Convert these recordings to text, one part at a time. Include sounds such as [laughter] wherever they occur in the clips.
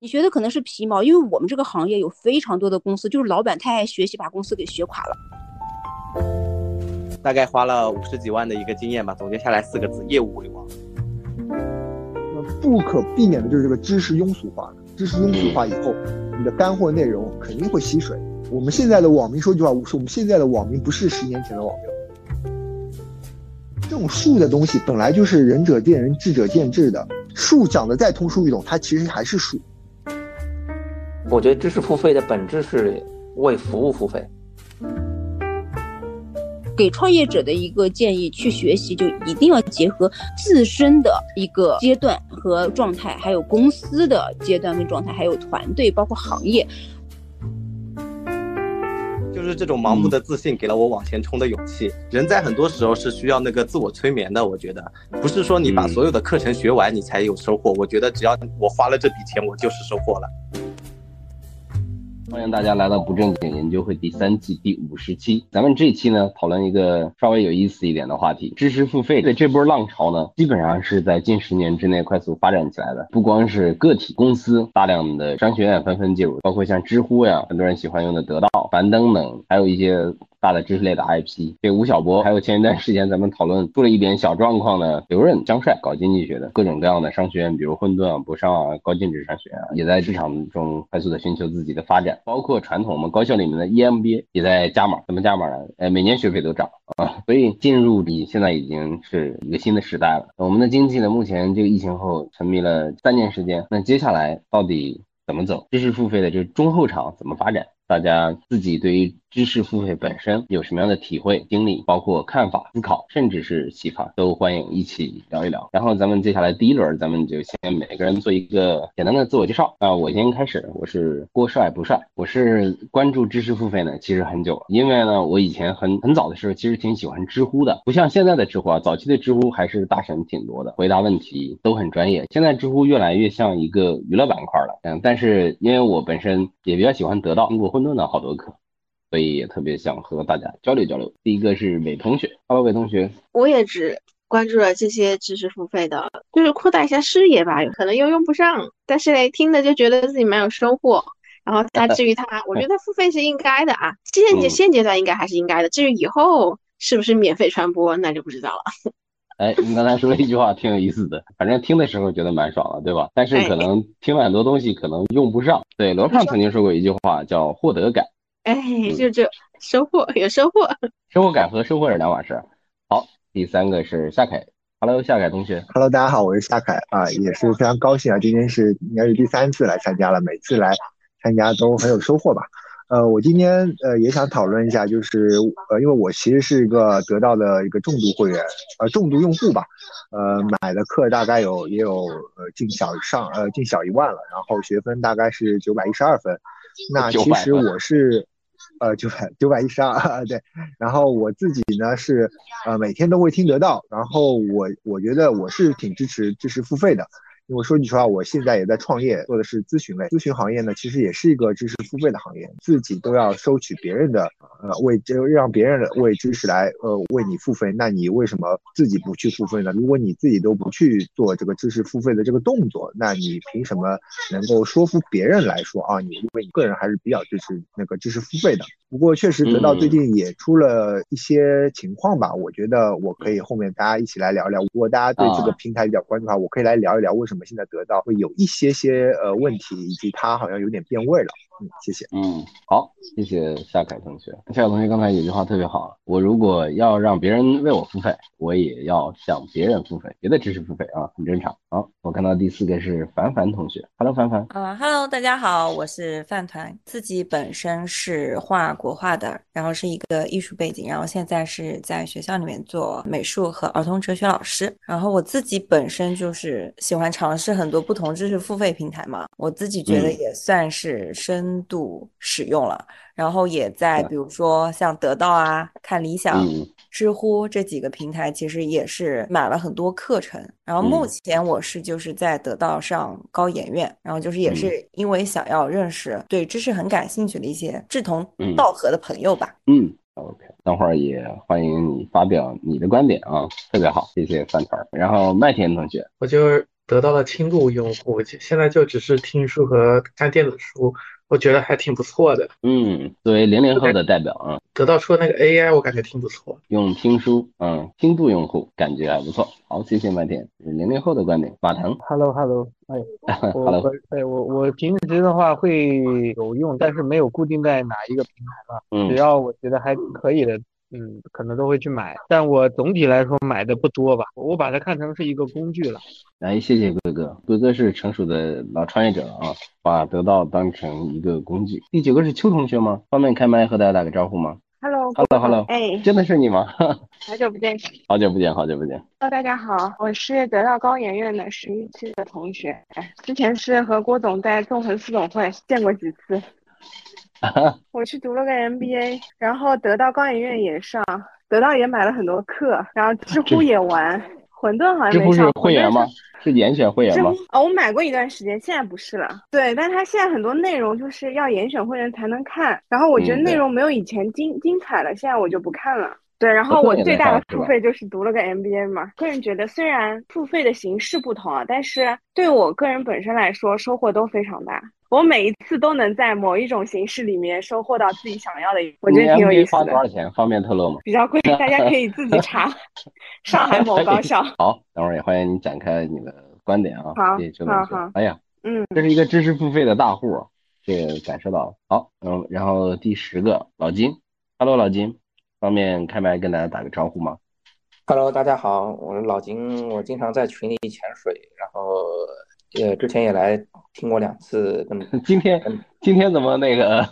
你学的可能是皮毛，因为我们这个行业有非常多的公司，就是老板太爱学习，把公司给学垮了。大概花了五十几万的一个经验吧，总结下来四个字：业务为王。那不可避免的就是这个知识庸俗化，知识庸俗化以后，你的干货内容肯定会吸水。我们现在的网民说句话，是我们现在的网民不是十年前的网民。这种术的东西本来就是仁者见仁，智者见智的。术讲的再通俗易懂，它其实还是术。我觉得知识付费的本质是为服务付费。给创业者的一个建议，去学习就一定要结合自身的一个阶段和状态，还有公司的阶段跟状态，还有团队，包括行业。就是这种盲目的自信，给了我往前冲的勇气。人在很多时候是需要那个自我催眠的，我觉得不是说你把所有的课程学完你才有收获。我觉得只要我花了这笔钱，我就是收获了。欢迎大家来到不正经研究会第三季第五十期。咱们这期呢，讨论一个稍微有意思一点的话题：知识付费这波浪潮呢，基本上是在近十年之内快速发展起来的。不光是个体公司，大量的商学院纷纷介入，包括像知乎呀，很多人喜欢用的得到、樊登等，还有一些。大的知识类的 IP，这吴晓波，还有前一段时间咱们讨论出了一点小状况的刘润、江帅，搞经济学的各种各样的商学院，比如混沌啊、博商啊、高净值商学院啊，也在市场中快速的寻求自己的发展。包括传统我们高校里面的 EMBA 也在加码，怎么加码呢？哎，每年学费都涨啊，所以进入你现在已经是一个新的时代了。我们的经济呢，目前这个疫情后沉迷了三年时间，那接下来到底怎么走？知识付费的这中后场怎么发展？大家自己对于知识付费本身有什么样的体会、经历，包括看法、思考，甚至是启发，都欢迎一起聊一聊。然后咱们接下来第一轮，咱们就先每个人做一个简单的自我介绍啊。我先开始，我是郭帅不帅，我是关注知识付费呢，其实很久了，因为呢，我以前很很早的时候其实挺喜欢知乎的，不像现在的知乎啊，早期的知乎还是大神挺多的，回答问题都很专业。现在知乎越来越像一个娱乐板块了，嗯，但是因为我本身也比较喜欢得到，通过混沌的好多课。所以也特别想和大家交流交流。第一个是伟同学，Hello，伟同学，我也只关注了这些知识付费的，就是扩大一下视野吧，可能又用不上，但是嘞，听的就觉得自己蛮有收获。然后他 [laughs] 至于他，我觉得付费是应该的啊，现阶现阶段应该还是应该的。至于以后是不是免费传播，那就不知道了。[laughs] 哎，你刚才说了一句话挺有意思的，反正听的时候觉得蛮爽的，对吧？但是可能听了很多东西可能用不上。对，罗胖曾经说过一句话，叫获得感。哎，就这收获有收获，[laughs] 收获感和收获是两码事。好，第三个是夏凯，Hello，夏凯同学，Hello，大家好，我是夏凯啊，也是非常高兴啊，今天是应该是第三次来参加了，每次来参加都很有收获吧。呃，我今天呃也想讨论一下，就是呃，因为我其实是一个得到的一个重度会员，呃，重度用户吧，呃，买的课大概有也有呃近小上呃近小一万了，然后学分大概是九百一十二分，那其实我是。呃，九百九百一十二，对。然后我自己呢是，呃，每天都会听得到。然后我我觉得我是挺支持支持付费的。因为说句实话，我现在也在创业，做的是咨询类。咨询行业呢，其实也是一个知识付费的行业，自己都要收取别人的，呃，为就让别人为知识来，呃，为你付费。那你为什么自己不去付费呢？如果你自己都不去做这个知识付费的这个动作，那你凭什么能够说服别人来说啊？你因为你个人还是比较支持那个知识付费的。不过确实得到最近也出了一些情况吧，我觉得我可以后面大家一起来聊一聊。如果大家对这个平台比较关注的话，我可以来聊一聊为什么。现在得到会有一些些呃问题，以及它好像有点变味了。嗯，谢谢。嗯，好，谢谢夏凯同学。夏凯同学刚才有句话特别好，我如果要让别人为我付费，我也要向别人付费，别的知识付费啊，很正常。好，我看到第四个是凡凡同学，Hello，凡凡。啊，Hello，大家好，我是饭团，自己本身是画国画的，然后是一个艺术背景，然后现在是在学校里面做美术和儿童哲学老师。然后我自己本身就是喜欢尝试很多不同知识付费平台嘛，我自己觉得也算是深。深度使用了，然后也在比如说像得到啊、看理想、知乎这几个平台，其实也是买了很多课程。然后目前我是就是在得到上高研院，然后就是也是因为想要认识对知识很感兴趣的一些志同道合的朋友吧。嗯，OK，等会儿也欢迎你发表你的观点啊，特别好，谢谢饭团。然后麦田同学，我就是。得到了轻度用户，现在就只是听书和看电子书，我觉得还挺不错的。嗯，作为零零后的代表啊，得到出的那个 AI，我感觉挺不错。用听书，嗯，轻度用户感觉还不错。好，谢谢麦田，零零后的观点。马腾，[laughs] Hello Hello，哎，我哎我我平时的话会有用，但是没有固定在哪一个平台吧。嗯，只要我觉得还可以的。嗯，可能都会去买，但我总体来说买的不多吧。我把它看成是一个工具了。来，谢谢哥哥，哥哥是成熟的老创业者啊，把得到当成一个工具。第九个是邱同学吗？方便开麦和大家打个招呼吗？Hello，Hello，Hello，哎，真的是你吗？[laughs] 好久不见，好久不见，好久不见。Hello，大家好，我是得到高研院的十一期的同学，之前是和郭总在纵横四总会见过几次。[laughs] 我去读了个 MBA，然后得到高研院也上，得到也买了很多课，然后知乎也玩，混沌好像没上。知乎是会员吗？是严选会员吗？哦，我买过一段时间，现在不是了。对，但它现在很多内容就是要严选会员才能看，然后我觉得内容没有以前精精彩了，现在我就不看了。对，然后我最大的付费就是读了个 MBA 嘛。个人觉得，虽然付费的形式不同啊，但是对我个人本身来说，收获都非常大。我每一次都能在某一种形式里面收获到自己想要的，我觉得挺有意思的。花多少钱？方便透露吗？比较贵，大家可以自己查。[laughs] 上海某高校。[laughs] 好，等会儿也欢迎你展开你的观点啊。好，好，好。哎呀，嗯，这是一个知识付费的大户，这个感受到了。好，嗯，然后第十个老金，Hello，老金，方便开麦跟大家打个招呼吗？Hello，大家好，我是老金，我经常在群里潜水，然后。呃，之前也来听过两次，[laughs] 今天今天怎么那个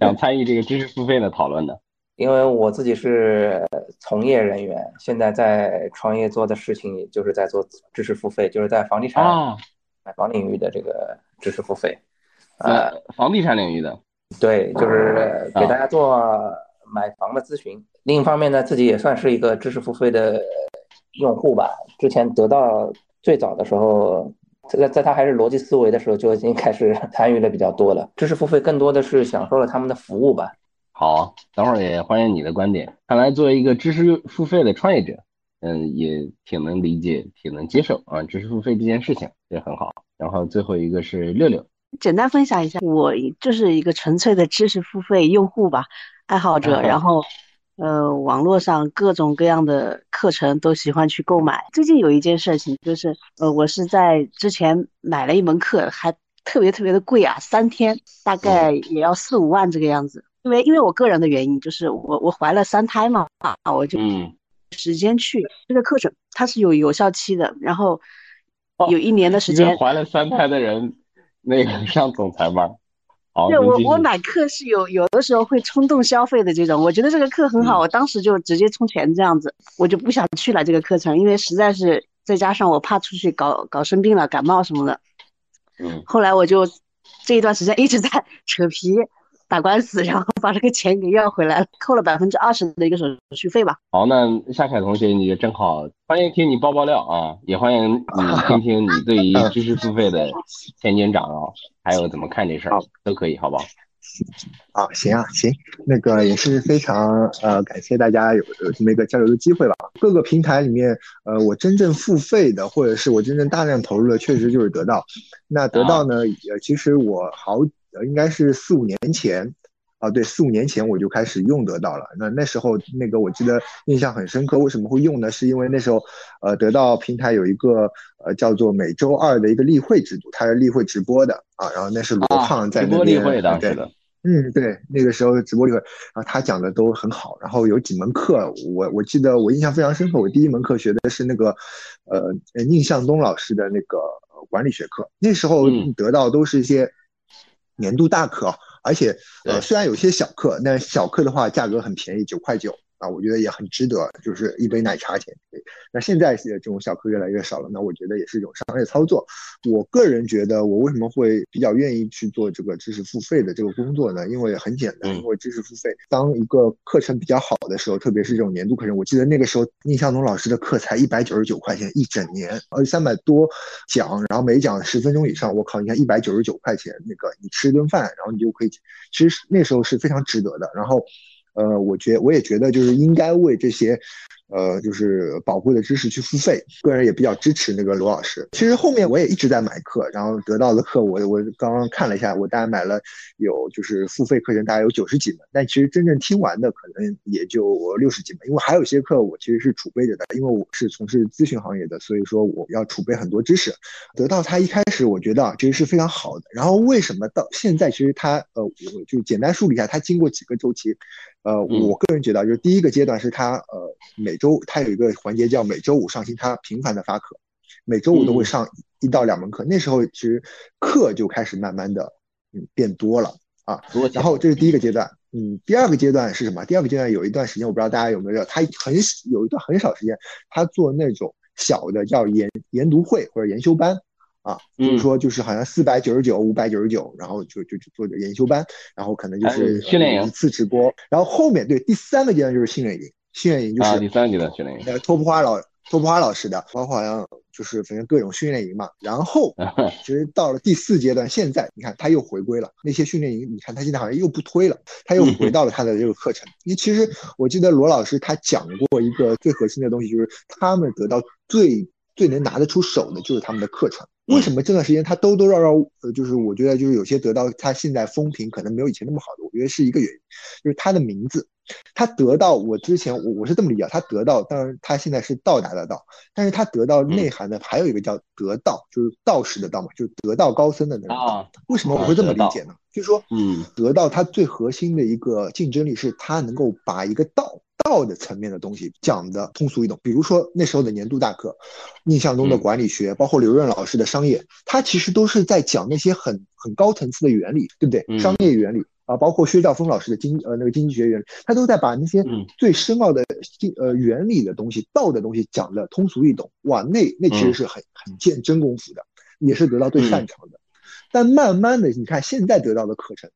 想参与这个知识付费的讨论呢？[laughs] 因为我自己是从业人员，现在在创业做的事情就是在做知识付费，就是在房地产买房领域的这个知识付费。呃，房地产领域的，对，就是给大家做买房的咨询。另一方面呢，自己也算是一个知识付费的用户吧。之前得到最早的时候。在在他还是逻辑思维的时候，就已经开始参与的比较多了。知识付费更多的是享受了他们的服务吧。好，等会儿也欢迎你的观点。看来作为一个知识付费的创业者，嗯，也挺能理解、挺能接受啊，知识付费这件事情也很好。然后最后一个是六六，简单分享一下，我就是一个纯粹的知识付费用户吧，爱好者。然后。呃，网络上各种各样的课程都喜欢去购买。最近有一件事情，就是呃，我是在之前买了一门课，还特别特别的贵啊，三天大概也要四五万这个样子。因为因为我个人的原因，就是我我怀了三胎嘛，啊，我就时间去这个课程，它是有有效期的，然后有一年的时间。怀了三胎的人，那个 [laughs] 像总裁班。对我，我买课是有有的时候会冲动消费的这种，我觉得这个课很好，我当时就直接充钱这样子，我就不想去了这个课程，因为实在是再加上我怕出去搞搞生病了，感冒什么的。嗯。后来我就这一段时间一直在 [laughs] 扯皮。打官司，然后 [laughs] 把这个钱给要回来了，扣了百分之二十的一个手续费吧。好，那夏凯同学，你就正好欢迎听你爆爆料啊，也欢迎你 [laughs] 听听你对于知识付费的前景掌啊，还有怎么看这事儿，都可以，好不好？啊，行啊，行，那个也是非常呃感谢大家有有这么一个交流的机会吧。各个平台里面，呃，我真正付费的，或者是我真正大量投入的，确实就是得到。那得到呢，呃，其实我好。呃，应该是四五年前，啊，对，四五年前我就开始用得到了。那那时候那个我记得印象很深刻，为什么会用呢？是因为那时候，呃，得到平台有一个呃叫做每周二的一个例会制度，它是例会直播的啊。然后那是罗胖在那边，对的，嗯，对，那个时候直播例会，然后他讲的都很好。然后有几门课，我我记得我印象非常深刻。我第一门课学的是那个，呃，宁向东老师的那个管理学课。那时候得到都是一些。年度大课，而且呃，虽然有些小课，但小课的话价格很便宜，九块九。啊，我觉得也很值得，就是一杯奶茶钱。那现在这种小课越来越少了，那我觉得也是一种商业操作。我个人觉得，我为什么会比较愿意去做这个知识付费的这个工作呢？因为很简单，因为知识付费，当一个课程比较好的时候，特别是这种年度课程，我记得那个时候宁向东老师的课才一百九十九块钱一整年，而且三百多讲，然后每讲十分钟以上，我靠，你看一百九十九块钱，那个你吃一顿饭，然后你就可以，其实那时候是非常值得的。然后。呃，我觉我也觉得就是应该为这些呃，就是宝贵的知识去付费。个人也比较支持那个罗老师。其实后面我也一直在买课，然后得到的课我我刚刚看了一下，我大概买了有就是付费课程大概有九十几门，但其实真正听完的可能也就六十几门，因为还有一些课我其实是储备着的，因为我是从事咨询行业的，所以说我要储备很多知识。得到它一开始我觉得，其实是非常好的。然后为什么到现在其实它呃，我就简单梳理一下，它经过几个周期。呃，我个人觉得，就是第一个阶段是他呃每周他有一个环节叫每周五上新，他频繁的发课，每周五都会上一到两门课。那时候其实课就开始慢慢的嗯变多了啊。然后这是第一个阶段，嗯，第二个阶段是什么？第二个阶段有一段时间，我不知道大家有没有，他很有一段很少时间，他做那种小的叫研研读会或者研修班。啊，就是说，就是好像四百九十九、五百九十九，然后就就就做研修班，然后可能就是训练营一次直播，然后后面对第三个阶段就是训练营，训练营就是第三个阶段训练营，呃，托普花老托普花老师的，包括好像就是反正各种训练营嘛，然后其实到了第四阶段，现在你看他又回归了那些训练营，你看他现在好像又不推了，他又回到了他的这个课程。因为其实我记得罗老师他讲过一个最核心的东西，就是他们得到最最能拿得出手的就是他们的课程。为什么这段时间他兜兜绕绕？呃，就是我觉得就是有些得到他现在风评可能没有以前那么好的，我觉得是一个原因，就是他的名字，他得到我之前我我是这么理解，他得到，当然他现在是到达的到，但是他得到内涵的还有一个叫得道，就是道士的道嘛，就是得道高僧的那个道。为什么我会这么理解呢？就是说，嗯，得到他最核心的一个竞争力是他能够把一个道。道的层面的东西讲的通俗易懂，比如说那时候的年度大课，印象中的管理学，包括刘润老师的商业，他其实都是在讲那些很很高层次的原理，对不对？商业原理啊，包括薛兆丰老师的经呃那个经济学原理，他都在把那些最深奥的经呃原理的东西、道的东西讲的通俗易懂。哇，那那其实是很很见真功夫的，也是得到最擅长的。但慢慢的，你看现在得到的课程，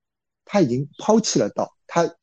他已经抛弃了道，他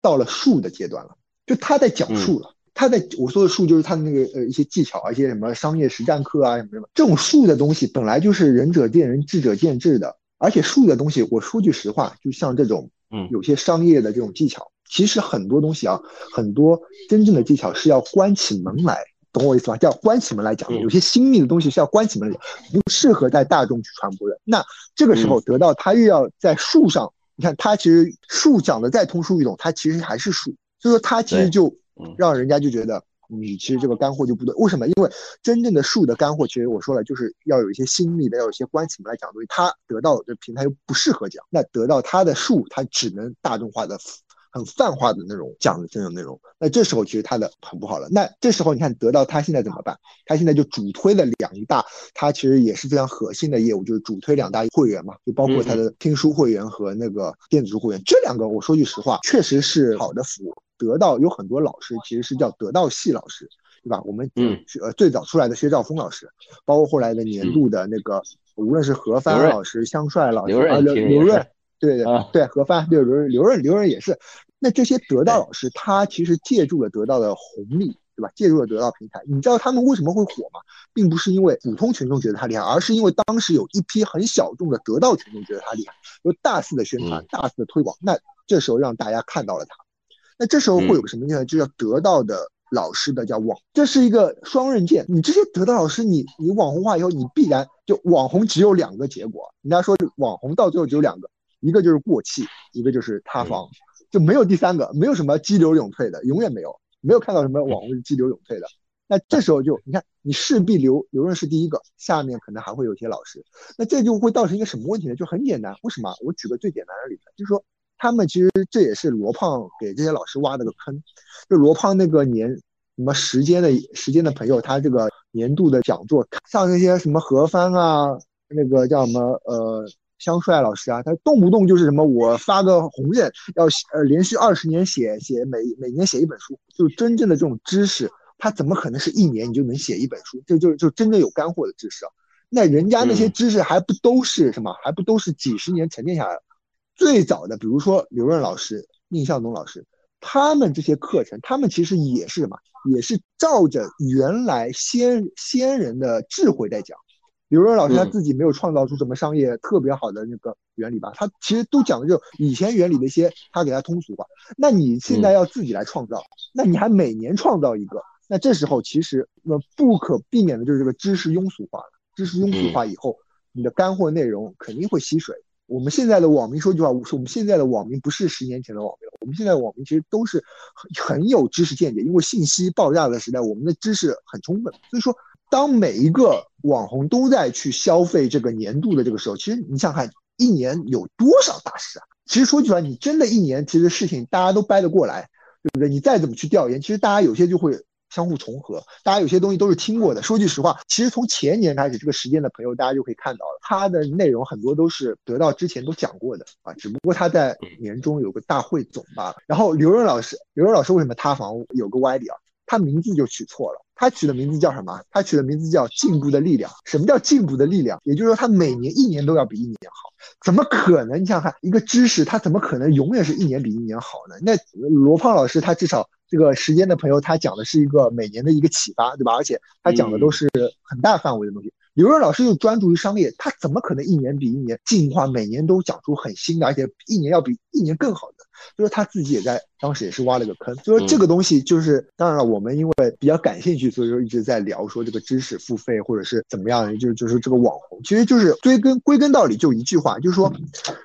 到了术的阶段了。就他在讲述了，他在我说的术就是他的那个呃一些技巧啊，一些什么商业实战课啊什么什么，这种术的东西本来就是仁者见仁，智者见智的，而且术的东西，我说句实话，就像这种嗯有些商业的这种技巧，其实很多东西啊，很多真正的技巧是要关起门来，懂我意思吧？叫关起门来讲，有些新密的东西是要关起门来讲，不适合在大众去传播的。那这个时候得到他又要在术上，你看他其实术讲的再通俗易懂，他其实还是术。所以说他其实就让人家就觉得你其实这个干货就不对，为什么？因为真正的树的干货，其实我说了，就是要有一些心理的，要有一些关系来讲东西。他得到的平台又不适合讲，那得到他的树，他只能大众化的、很泛化的那种讲的这种内容。那这时候其实他的很不好了。那这时候你看得到他现在怎么办？他现在就主推了两大，他其实也是非常核心的业务，就是主推两大会员嘛，就包括他的听书会员和那个电子书会员。这两个我说句实话，确实是好的服务。得到有很多老师其实是叫得到系老师，对吧？我们嗯呃最早出来的薛兆丰老师，包括后来的年度的那个，无论是何帆老师、香帅老师啊刘刘润，对对对何帆对刘刘润刘润也是。那这些得到老师他其实借助了得到的红利，对吧？借助了得到平台，你知道他们为什么会火吗？并不是因为普通群众觉得他厉害，而是因为当时有一批很小众的得到群众觉得他厉害，有大肆的宣传、大肆的推广，那这时候让大家看到了他。那这时候会有个什么呢？就叫得到的老师的叫网，这是一个双刃剑。你这些得到老师，你你网红化以后，你必然就网红只有两个结果。人家说网红到最后只有两个，一个就是过气，一个就是塌房，就没有第三个，没有什么激流勇退的，永远没有，没有看到什么网红是激流勇退的。那这时候就你看，你势必刘刘润是第一个，下面可能还会有些老师。那这就会造成一个什么问题呢？就很简单，为什么？我举个最简单的例子，就是说。他们其实这也是罗胖给这些老师挖的个坑，就罗胖那个年什么时间的时间的朋友，他这个年度的讲座，像那些什么何帆啊，那个叫什么呃香帅老师啊，他动不动就是什么我发个红刃要呃连续二十年写写每每年写一本书，就真正的这种知识，他怎么可能是一年你就能写一本书？这就就真正有干货的知识啊！那人家那些知识还不都是什么？还不都是几十年沉淀下来的？最早的，比如说刘润老师、宁向东老师，他们这些课程，他们其实也是什么？也是照着原来先先人的智慧在讲。刘润老师他自己没有创造出什么商业特别好的那个原理吧？他其实都讲的就以前原理的一些，他给他通俗化。那你现在要自己来创造，那你还每年创造一个？那这时候其实那不可避免的就是这个知识庸俗化了。知识庸俗化以后，你的干货内容肯定会吸水。我们现在的网民说句话，我们现在的网民不是十年前的网民了，我们现在网民其实都是很很有知识见解，因为信息爆炸的时代，我们的知识很充分。所以说，当每一个网红都在去消费这个年度的这个时候，其实你想看一年有多少大事啊？其实说句实话，你真的一年其实事情大家都掰得过来，对不对？你再怎么去调研，其实大家有些就会相互重合，大家有些东西都是听过的。说句实话，其实从前年开始，这个时间的朋友大家就可以看到了，它的内容很多都是得到之前都讲过的啊，只不过他在年终有个大汇总罢了。然后刘润老师，刘润老师为什么塌房？有个歪理啊，他名字就取错了。他取的名字叫什么？他取的名字叫“进步的力量”。什么叫进步的力量？也就是说，他每年一年都要比一年好。怎么可能？你想想看，一个知识，他怎么可能永远是一年比一年好呢？那罗胖老师他至少这个时间的朋友，他讲的是一个每年的一个启发，对吧？而且他讲的都是很大范围的东西。刘润老师又专注于商业，他怎么可能一年比一年进化？每年都讲出很新的，而且一年要比一年更好的。所以说他自己也在当时也是挖了个坑。所以说这个东西就是，当然了，我们因为比较感兴趣，所以说一直在聊说这个知识付费或者是怎么样，就就是这个网红，其实就是追根归根到底就一句话，就是说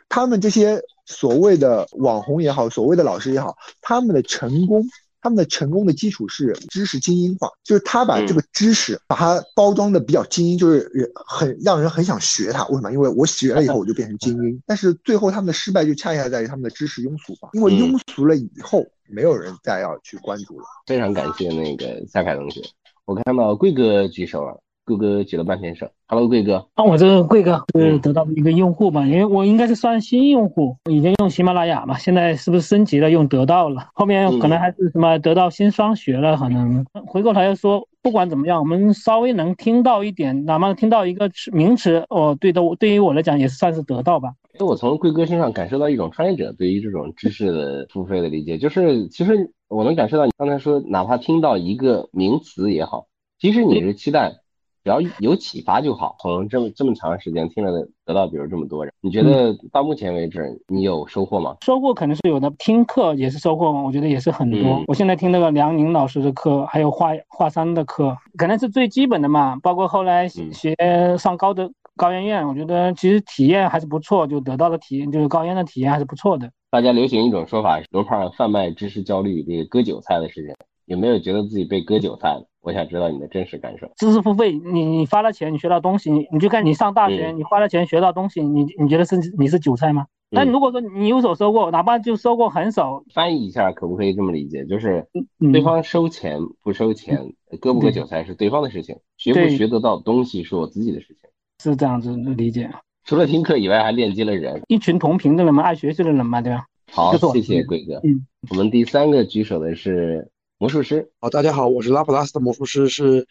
他们这些所谓的网红也好，所谓的老师也好，他们的成功。他们的成功的基础是知识精英化，就是他把这个知识把它包装的比较精英，就是很让人很想学它。为什么？因为我学了以后我就变成精英。但是最后他们的失败就恰恰在于他们的知识庸俗化，因为庸俗了以后，没有人再要去关注了。非常感谢那个夏凯同学，我看到贵哥举手了。贵哥举了半天手，Hello，贵哥。那我这个贵哥是得到的一个用户嘛，因为我应该是算新用户，已经用喜马拉雅嘛，现在是不是升级了用得到了？后面可能还是什么得到新双学了，可能回过头来说，不管怎么样，我们稍微能听到一点，哪怕听到一个名词，哦，对的，对于我来讲也算是得到吧。那我从贵哥身上感受到一种创业者对于这种知识的付费的理解，就是其实我能感受到你刚才说，哪怕听到一个名词也好，其实你是期待。只要有启发就好。从这么这么长时间听了得到，比如这么多人，你觉得到目前为止你有收获吗？收获肯定是有的，听课也是收获嘛，我觉得也是很多。我现在听那个梁宁老师的课，还有华华山的课，可能是最基本的嘛。包括后来学上高的高研院，我觉得其实体验还是不错，就得到的体验就是高研的体验还是不错的。大家流行一种说法，罗胖贩卖知识焦虑，这个割韭菜的事情，有没有觉得自己被割韭菜了？我想知道你的真实感受。知识付费，你你花了钱，你学到东西，你你就看你上大学，你花了钱学到东西，你你觉得是你是韭菜吗？但如果说你有所收获，哪怕就收获很少，翻译一下可不可以这么理解？就是对方收钱不收钱，割不割韭菜是对方的事情，学不学得到东西是我自己的事情，是这样子理解。除了听课以外，还链接了人，一群同频的人嘛，爱学习的人嘛，对吧？好，谢谢贵哥。嗯，我们第三个举手的是。魔术师，好，大家好，我是拉普拉斯的魔术师，是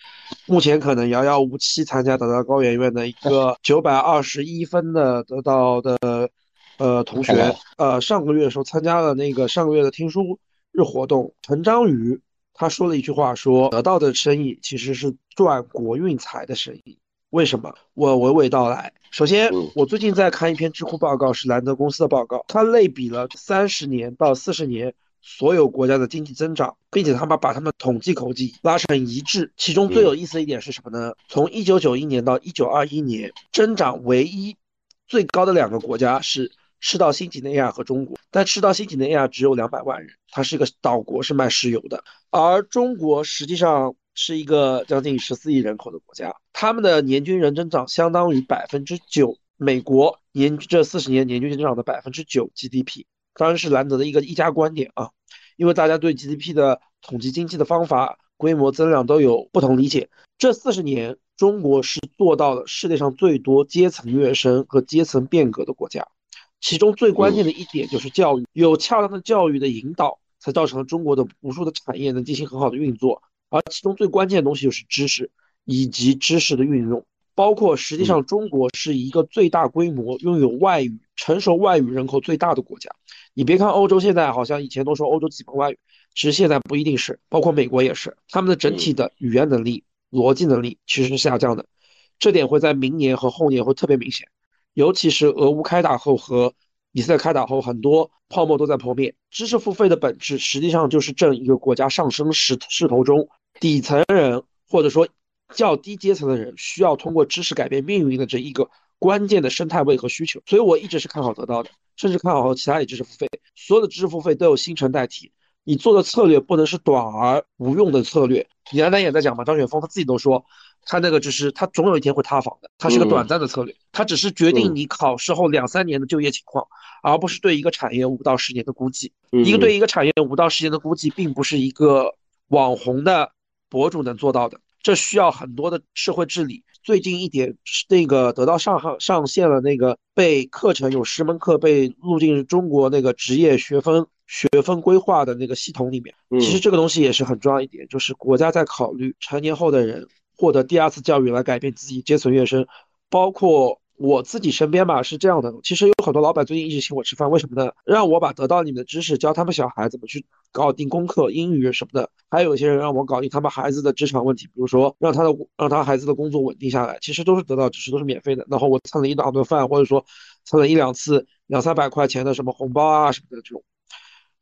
目前可能遥遥无期参加得到高圆圆的一个 [laughs] 九百二十一分的得到的呃同学，呃上个月的时候参加了那个上个月的听书日活动，陈章宇他说了一句话，说得到的生意其实是赚国运财的生意，为什么？我娓娓道来，首先我最近在看一篇知乎报告，是兰德公司的报告，它类比了三十年到四十年。所有国家的经济增长，并且他们把他们统计口径拉成一致。其中最有意思的一点是什么呢？从一九九一年到一九二一年，增长唯一最高的两个国家是赤道新几内亚和中国。但赤道新几内亚只有两百万人，它是一个岛国，是卖石油的。而中国实际上是一个将近十四亿人口的国家，他们的年均人增长相当于百分之九，美国年这四十年年均增长的百分之九 GDP。当然是兰德的一个一家观点啊，因为大家对 GDP 的统计经济的方法、规模增量都有不同理解。这四十年，中国是做到了世界上最多阶层跃升和阶层变革的国家。其中最关键的一点就是教育，有恰当的教育的引导，才造成了中国的无数的产业能进行很好的运作。而其中最关键的东西就是知识以及知识的运用。包括实际上，中国是一个最大规模拥有外语成熟外语人口最大的国家。你别看欧洲现在好像以前都说欧洲几门外语，其实现在不一定是，包括美国也是，他们的整体的语言能力、逻辑能力其实是下降的。这点会在明年和后年会特别明显，尤其是俄乌开打后和以色列开打后，很多泡沫都在破灭。知识付费的本质实际上就是挣一个国家上升势势头中底层人或者说较低阶层的人需要通过知识改变命运的这一个关键的生态位和需求。所以我一直是看好得到的，甚至看好其他的知识付费。所有的知识付费都有新陈代替，你做的策略不能是短而无用的策略。李丹丹也在讲嘛，张雪峰他自己都说，他那个就是他总有一天会塌房的，他是个短暂的策略，他只是决定你考试后两三年的就业情况，而不是对一个产业五到十年的估计。一个对一个产业五到十年的估计，并不是一个网红的博主能做到的，这需要很多的社会治理。最近一点是那个得到上上上线了，那个被课程有十门课被录进中国那个职业学分。学分规划的那个系统里面，其实这个东西也是很重要一点，就是国家在考虑成年后的人获得第二次教育来改变自己阶层跃升。包括我自己身边吧，是这样的，其实有很多老板最近一直请我吃饭，为什么呢？让我把得到你们的知识教他们小孩怎么去搞定功课、英语什么的。还有一些人让我搞定他们孩子的职场问题，比如说让他的让他孩子的工作稳定下来，其实都是得到知识，都是免费的。然后我蹭了一两顿饭，或者说蹭了一两次两三百块钱的什么红包啊什么的这种。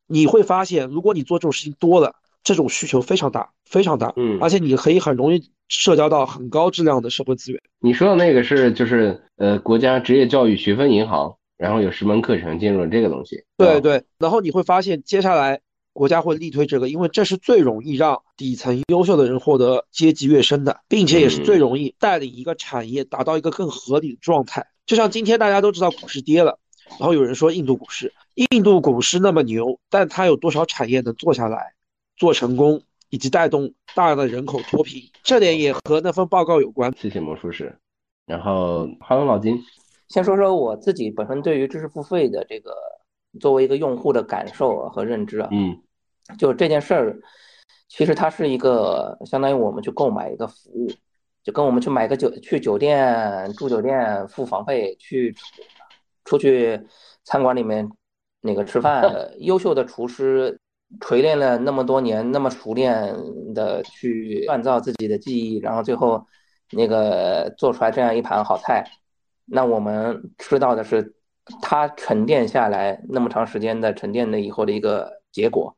你会发现，如果你做这种事情多了，这种需求非常大，非常大，嗯，而且你可以很容易社交到很高质量的社会资源。你说的那个是就是呃国家职业教育学分银行，然后有十门课程进入了这个东西。对对，然后你会发现接下来国家会力推这个，因为这是最容易让底层优秀的人获得阶级跃升的，并且也是最容易带领一个产业达到一个更合理的状态。就像今天大家都知道股市跌了。然后有人说印度股市，印度股市那么牛，但它有多少产业能做下来、做成功，以及带动大量的人口脱贫，这点也和那份报告有关。谢谢魔术师。然后哈喽老金，先说说我自己本身对于知识付费的这个作为一个用户的感受和认知啊。嗯，就这件事儿，其实它是一个相当于我们去购买一个服务，就跟我们去买个酒去酒店住酒店付房费去。出去餐馆里面那个吃饭，[laughs] 优秀的厨师锤炼了那么多年，那么熟练的去锻造自己的技艺，然后最后那个做出来这样一盘好菜，那我们吃到的是它沉淀下来那么长时间的沉淀的以后的一个结果。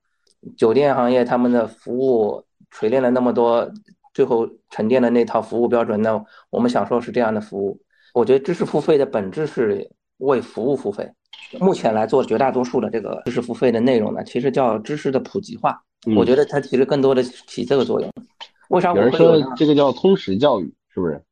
酒店行业他们的服务锤炼了那么多，最后沉淀的那套服务标准，那我们享受是这样的服务。我觉得知识付费的本质是。为服务付费，目前来做绝大多数的这个知识付费的内容呢，其实叫知识的普及化。我觉得它其实更多的起这个作用。为啥？有人说这个叫通识教育，是不是？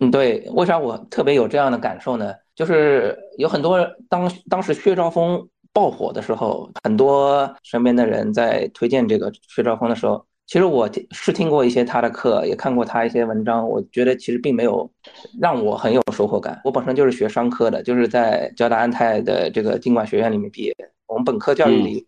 嗯，对。为啥我特别有这样的感受呢？就是有很多当当时薛兆丰爆火的时候，很多身边的人在推荐这个薛兆丰的时候。其实我是听过一些他的课，也看过他一些文章，我觉得其实并没有让我很有收获感。我本身就是学商科的，就是在交大安泰的这个经管学院里面毕业。我们本科教育里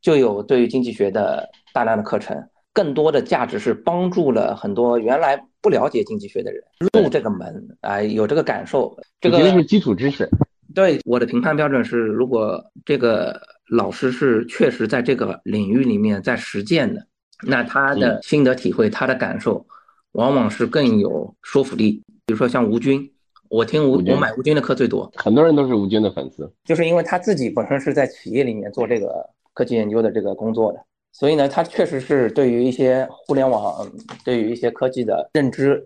就有对于经济学的大量的课程，更多的价值是帮助了很多原来不了解经济学的人入这个门，啊，有这个感受。这个是基础知识。对我的评判标准是，如果这个老师是确实在这个领域里面在实践的。那他的心得体会，他的感受，往往是更有说服力。比如说像吴军，我听吴我买吴军的课最多，很多人都是吴军的粉丝，就是因为他自己本身是在企业里面做这个科技研究的这个工作的，所以呢，他确实是对于一些互联网，对于一些科技的认知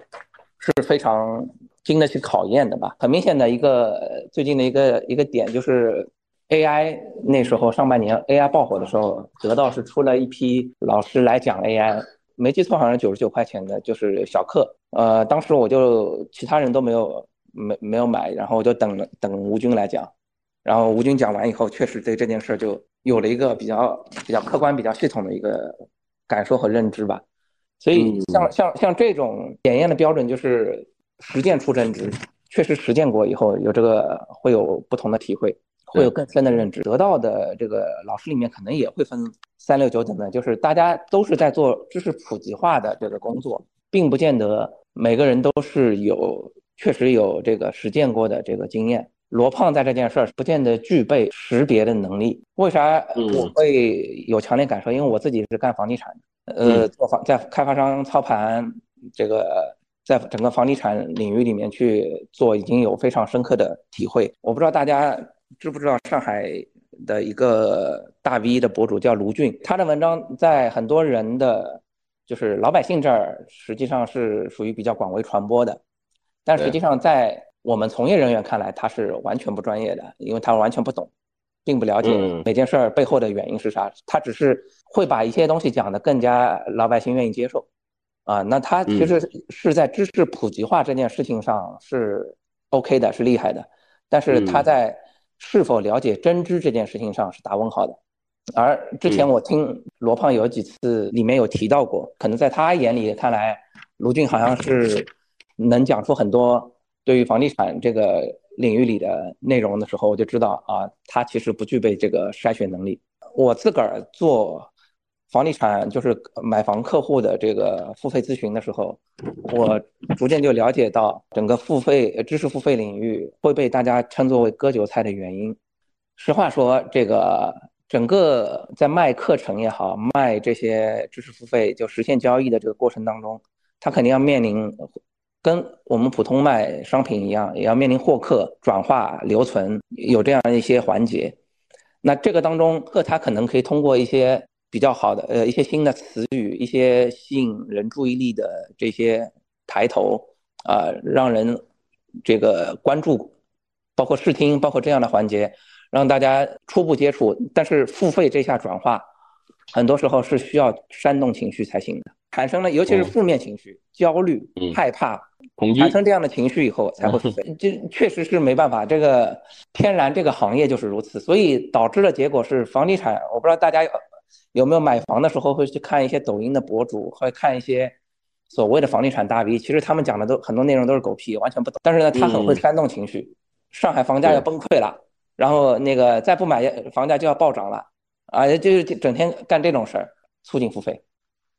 是非常经得起考验的吧。很明显的一个最近的一个一个点就是。AI 那时候上半年 AI 爆火的时候，得到是出了一批老师来讲 AI，没记错好像九十九块钱的，就是小课。呃，当时我就其他人都没有没没有买，然后我就等等吴军来讲。然后吴军讲完以后，确实对这件事就有了一个比较比较客观、比较系统的一个感受和认知吧。所以像像像这种检验的标准，就是实践出真知，确实实践过以后有这个会有不同的体会。会有更深的认知，得到的这个老师里面可能也会分三六九等的，就是大家都是在做知识普及化的这个工作，并不见得每个人都是有确实有这个实践过的这个经验。罗胖在这件事儿不见得具备识别的能力。为啥我会有强烈感受？因为我自己是干房地产的，呃，做房在开发商操盘，这个在整个房地产领域里面去做，已经有非常深刻的体会。我不知道大家。知不知道上海的一个大 V 的博主叫卢俊，他的文章在很多人的就是老百姓这儿实际上是属于比较广为传播的，但实际上在我们从业人员看来，他是完全不专业的，因为他完全不懂，并不了解每件事儿背后的原因是啥，他只是会把一些东西讲得更加老百姓愿意接受，啊，那他其实是在知识普及化这件事情上是 OK 的，是厉害的，但是他在是否了解真知这件事情上是打问号的。而之前我听罗胖有几次里面有提到过，可能在他眼里看来，卢俊好像是能讲出很多对于房地产这个领域里的内容的时候，我就知道啊，他其实不具备这个筛选能力。我自个儿做房地产就是买房客户的这个付费咨询的时候，我逐渐就了解到整个付费知识付费领域会被大家称作为割韭菜的原因。实话说，这个。整个在卖课程也好，卖这些知识付费就实现交易的这个过程当中，他肯定要面临跟我们普通卖商品一样，也要面临获客、转化、留存，有这样一些环节。那这个当中，客他可能可以通过一些比较好的呃一些新的词语，一些吸引人注意力的这些抬头啊，让人这个关注，包括视听，包括这样的环节。让大家初步接触，但是付费这下转化，很多时候是需要煽动情绪才行的，产生了尤其是负面情绪、焦虑、害怕、恐惧，产生这样的情绪以后才会付费，这确实是没办法，这个天然这个行业就是如此，所以导致的结果是房地产，我不知道大家有没有买房的时候会去看一些抖音的博主，会看一些所谓的房地产大 V，其实他们讲的都很多内容都是狗屁，完全不懂，但是呢，他很会煽动情绪，上海房价要崩溃了。然后那个再不买房价就要暴涨了，啊，就是整天干这种事儿，促进付费，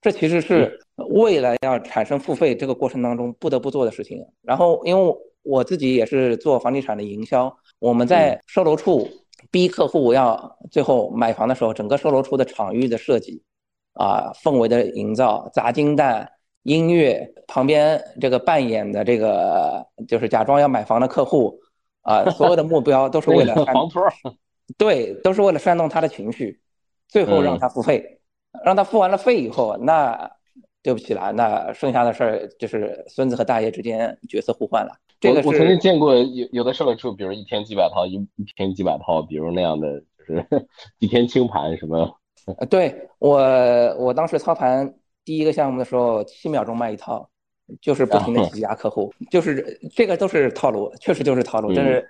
这其实是未来要产生付费这个过程当中不得不做的事情。然后因为我自己也是做房地产的营销，我们在售楼处逼客户要最后买房的时候，整个售楼处的场域的设计，啊，氛围的营造，砸金蛋、音乐，旁边这个扮演的这个就是假装要买房的客户。啊，所有的目标都是为了 [laughs] 房托，对，都是为了煽动他的情绪，最后让他付费，让他付完了费以后，那对不起了，那剩下的事儿就是孙子和大爷之间角色互换了。这个我曾经见过有有的售楼处，比如一天几百套，一一天几百套，比如那样的，就是 [laughs] 几天清盘什么。对我，我当时操盘第一个项目的时候，七秒钟卖一套。就是不停的挤压客户，就是这个都是套路，确实就是套路，这是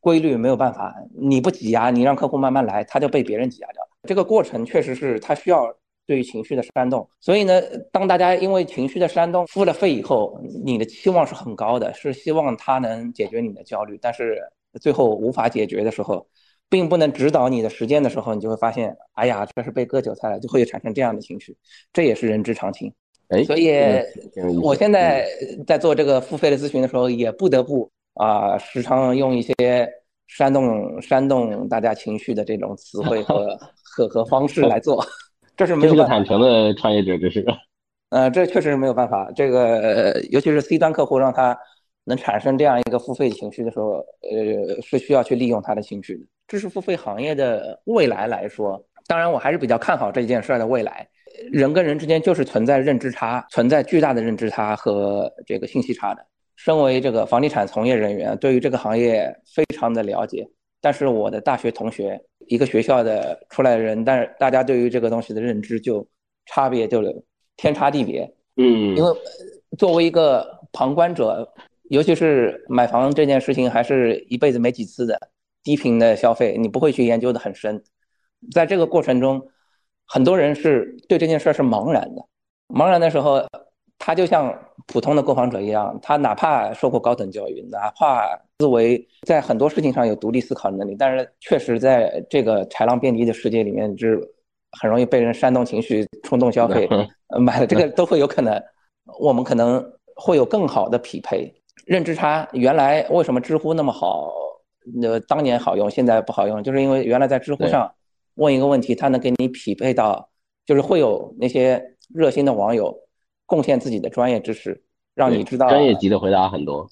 规律，没有办法。你不挤压，你让客户慢慢来，他就被别人挤压掉了。这个过程确实是他需要对于情绪的煽动。所以呢，当大家因为情绪的煽动付了费以后，你的期望是很高的，是希望他能解决你的焦虑，但是最后无法解决的时候，并不能指导你的实践的时候，你就会发现，哎呀，这是被割韭菜了，就会产生这样的情绪，这也是人之常情。哎，所以我现在在做这个付费的咨询的时候，也不得不啊，时常用一些煽动、煽动大家情绪的这种词汇和 [laughs] 和和方式来做，这是没有这是个坦诚的创业者，这是个。呃，这确实是没有办法。这个尤其是 C 端客户，让他能产生这样一个付费情绪的时候，呃，是需要去利用他的情绪的。知识付费行业的未来来说，当然我还是比较看好这件事儿的未来。人跟人之间就是存在认知差，存在巨大的认知差和这个信息差的。身为这个房地产从业人员，对于这个行业非常的了解。但是我的大学同学，一个学校的出来的人，但是大家对于这个东西的认知就差别就天差地别。嗯，因为作为一个旁观者，尤其是买房这件事情，还是一辈子没几次的低频的消费，你不会去研究的很深。在这个过程中。很多人是对这件事是茫然的，茫然的时候，他就像普通的购房者一样，他哪怕受过高等教育，哪怕思维在很多事情上有独立思考能力，但是确实在这个豺狼遍地的世界里面，是很容易被人煽动情绪、冲动消费，买了这个都会有可能。我们可能会有更好的匹配认知差。原来为什么知乎那么好？呃，当年好用，现在不好用，就是因为原来在知乎上。问一个问题，它能给你匹配到，就是会有那些热心的网友贡献自己的专业知识，让你知道专业级的回答很多。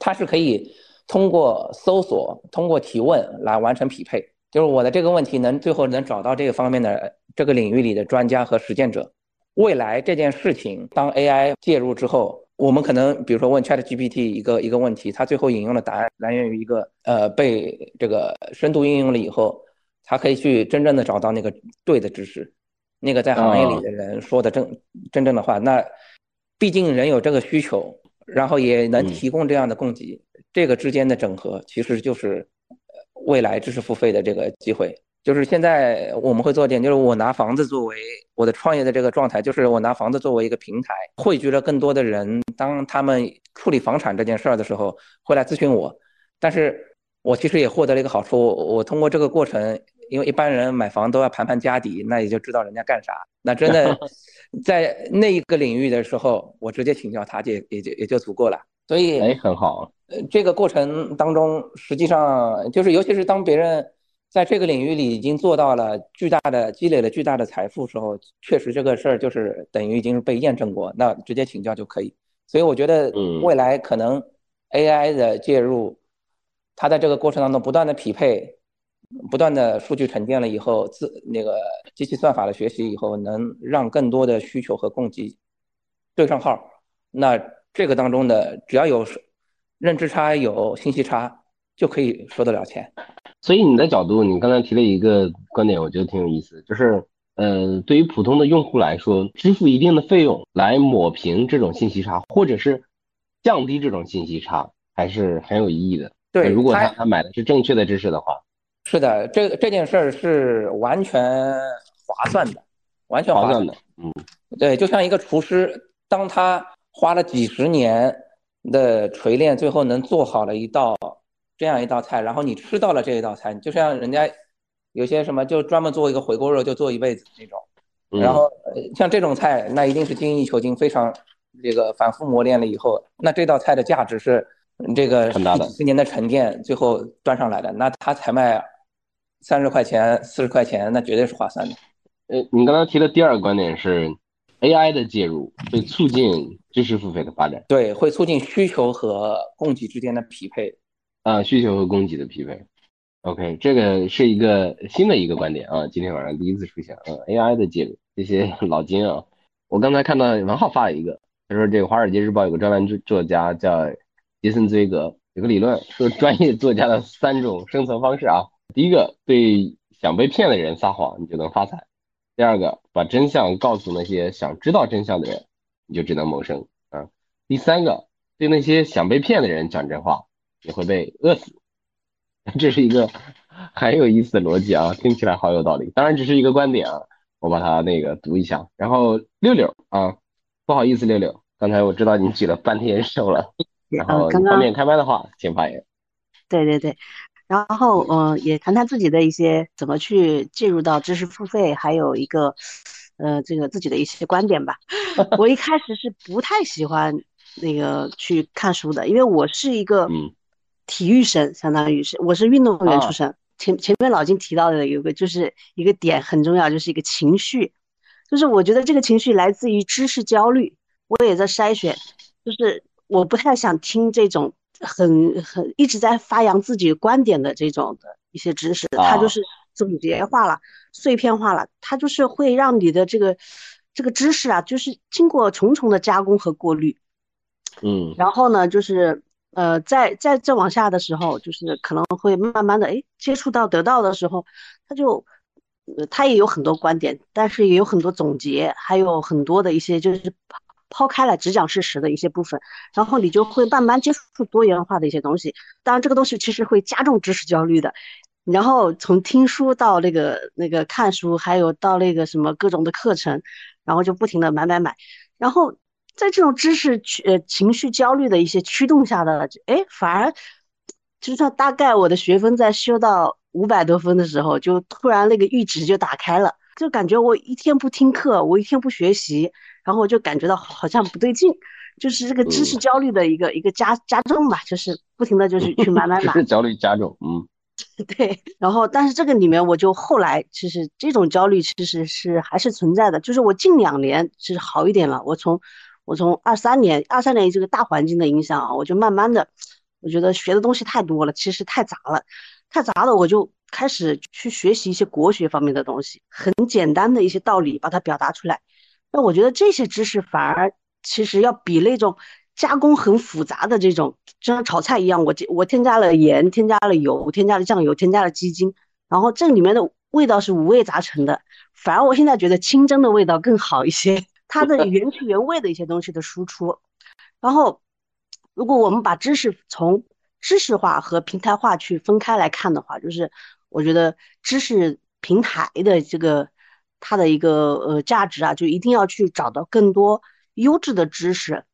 它是可以通过搜索、通过提问来完成匹配。就是我的这个问题能最后能找到这个方面的这个领域里的专家和实践者，未来这件事情，当 AI 介入之后，我们可能比如说问 ChatGPT 一个一个问题，它最后引用的答案来源于一个呃被这个深度应用了以后，它可以去真正的找到那个对的知识，那个在行业里的人说的真真正的话。那毕竟人有这个需求，然后也能提供这样的供给，这个之间的整合其实就是未来知识付费的这个机会。就是现在我们会做点，就是我拿房子作为我的创业的这个状态，就是我拿房子作为一个平台，汇聚了更多的人。当他们处理房产这件事儿的时候，会来咨询我。但是我其实也获得了一个好处，我通过这个过程，因为一般人买房都要盘盘家底，那也就知道人家干啥。那真的 [laughs] 在那一个领域的时候，我直接请教他，也也就也就足够了。所以哎，很好。呃，这个过程当中，实际上就是，尤其是当别人。在这个领域里已经做到了巨大的积累了巨大的财富时候，确实这个事儿就是等于已经被验证过，那直接请教就可以。所以我觉得未来可能 AI 的介入，它在这个过程当中不断的匹配，不断的数据沉淀了以后，自那个机器算法的学习以后，能让更多的需求和供给对上号。那这个当中的只要有认知差有信息差，就可以收得了钱。所以你的角度，你刚才提了一个观点，我觉得挺有意思，就是，呃，对于普通的用户来说，支付一定的费用来抹平这种信息差，或者是降低这种信息差，还是很有意义的。对，如果他他买的是正确的知识的话，是的，这这件事儿是完全划算的，完全划算的。嗯，对，就像一个厨师，当他花了几十年的锤炼，最后能做好了一道。这样一道菜，然后你吃到了这一道菜，就像人家有些什么就专门做一个回锅肉就做一辈子那种，然后像这种菜，那一定是精益求精，非常这个反复磨练了以后，那这道菜的价值是这个几十年的沉淀最后端上来的，那它才卖三十块钱、四十块钱，那绝对是划算的。呃，你刚才提的第二个观点是 AI 的介入会促进知识付费的发展，对，会促进需求和供给之间的匹配。啊，需求和供给的匹配，OK，这个是一个新的一个观点啊，今天晚上第一次出现，嗯，AI 的介入，这些 [laughs] 老金啊，我刚才看到王浩发了一个，他说这个《华尔街日报》有个专栏作作家叫杰森·崔格，有个理论说专业作家的三种生存方式啊，第一个对想被骗的人撒谎，你就能发财；第二个把真相告诉那些想知道真相的人，你就只能谋生啊；第三个对那些想被骗的人讲真话。你会被饿死，[laughs] 这是一个很有意思的逻辑啊，听起来好有道理。当然只是一个观点啊，我把它那个读一下。然后六六啊，不好意思，六六，刚才我知道你举了半天手了，[laughs] 然后方便开麦的话，请发言。对对对，然后嗯，也谈谈自己的一些怎么去介入到知识付费，还有一个呃这个自己的一些观点吧。[laughs] 我一开始是不太喜欢那个去看书的，因为我是一个嗯。体育生相当于是，我是运动员出身。前前面老金提到的有个就是一个点很重要，就是一个情绪，就是我觉得这个情绪来自于知识焦虑。我也在筛选，就是我不太想听这种很很一直在发扬自己观点的这种的一些知识，它就是总结化了、碎片化了，它就是会让你的这个这个知识啊，就是经过重重的加工和过滤。嗯，然后呢，就是。呃，在在再往下的时候，就是可能会慢慢的哎接触到得到的时候，他就，他也有很多观点，但是也有很多总结，还有很多的一些就是抛开了只讲事实的一些部分，然后你就会慢慢接触多元化的一些东西。当然，这个东西其实会加重知识焦虑的。然后从听书到那个那个看书，还有到那个什么各种的课程，然后就不停的买买买，然后。在这种知识驱呃情绪焦虑的一些驱动下的，哎，反而就算大概我的学分在修到五百多分的时候，就突然那个阈值就打开了，就感觉我一天不听课，我一天不学习，然后我就感觉到好像不对劲，就是这个知识焦虑的一个一个加加重吧，就是不停的就 [laughs] 是去买买买，知识焦虑加重，嗯，[laughs] 对，然后但是这个里面我就后来其实这种焦虑其实是还是存在的，就是我近两年其实好一点了，我从。我从二三年，二三年这个大环境的影响啊，我就慢慢的，我觉得学的东西太多了，其实太杂了，太杂了，我就开始去学习一些国学方面的东西，很简单的一些道理，把它表达出来，那我觉得这些知识反而其实要比那种加工很复杂的这种，就像炒菜一样，我我添加了盐，添加了油，添加了酱油，添加了鸡精，然后这里面的味道是五味杂陈的。反而我现在觉得清蒸的味道更好一些，[laughs] 它的原汁原味的一些东西的输出。然后，如果我们把知识从知识化和平台化去分开来看的话，就是我觉得知识平台的这个它的一个呃价值啊，就一定要去找到更多优质的知识，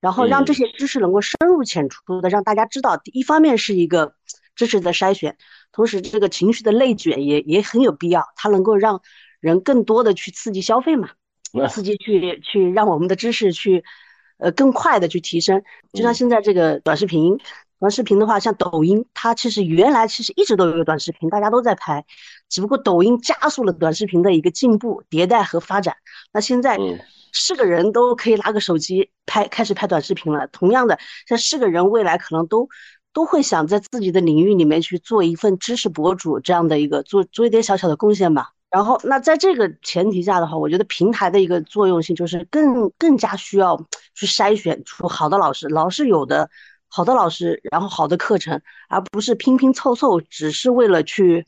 然后让这些知识能够深入浅出的让大家知道。一方面是一个知识的筛选，同时这个情绪的内卷也也很有必要，它能够让。人更多的去刺激消费嘛，刺激去去让我们的知识去，呃，更快的去提升。就像现在这个短视频，短视频的话，像抖音，它其实原来其实一直都有个短视频，大家都在拍，只不过抖音加速了短视频的一个进步、迭代和发展。那现在是个人都可以拿个手机拍，开始拍短视频了。同样的，像是个人未来可能都都会想在自己的领域里面去做一份知识博主这样的一个做做一点小小的贡献吧。然后，那在这个前提下的话，我觉得平台的一个作用性就是更更加需要去筛选出好的老师，老师有的好的老师，然后好的课程，而不是拼拼凑凑，只是为了去，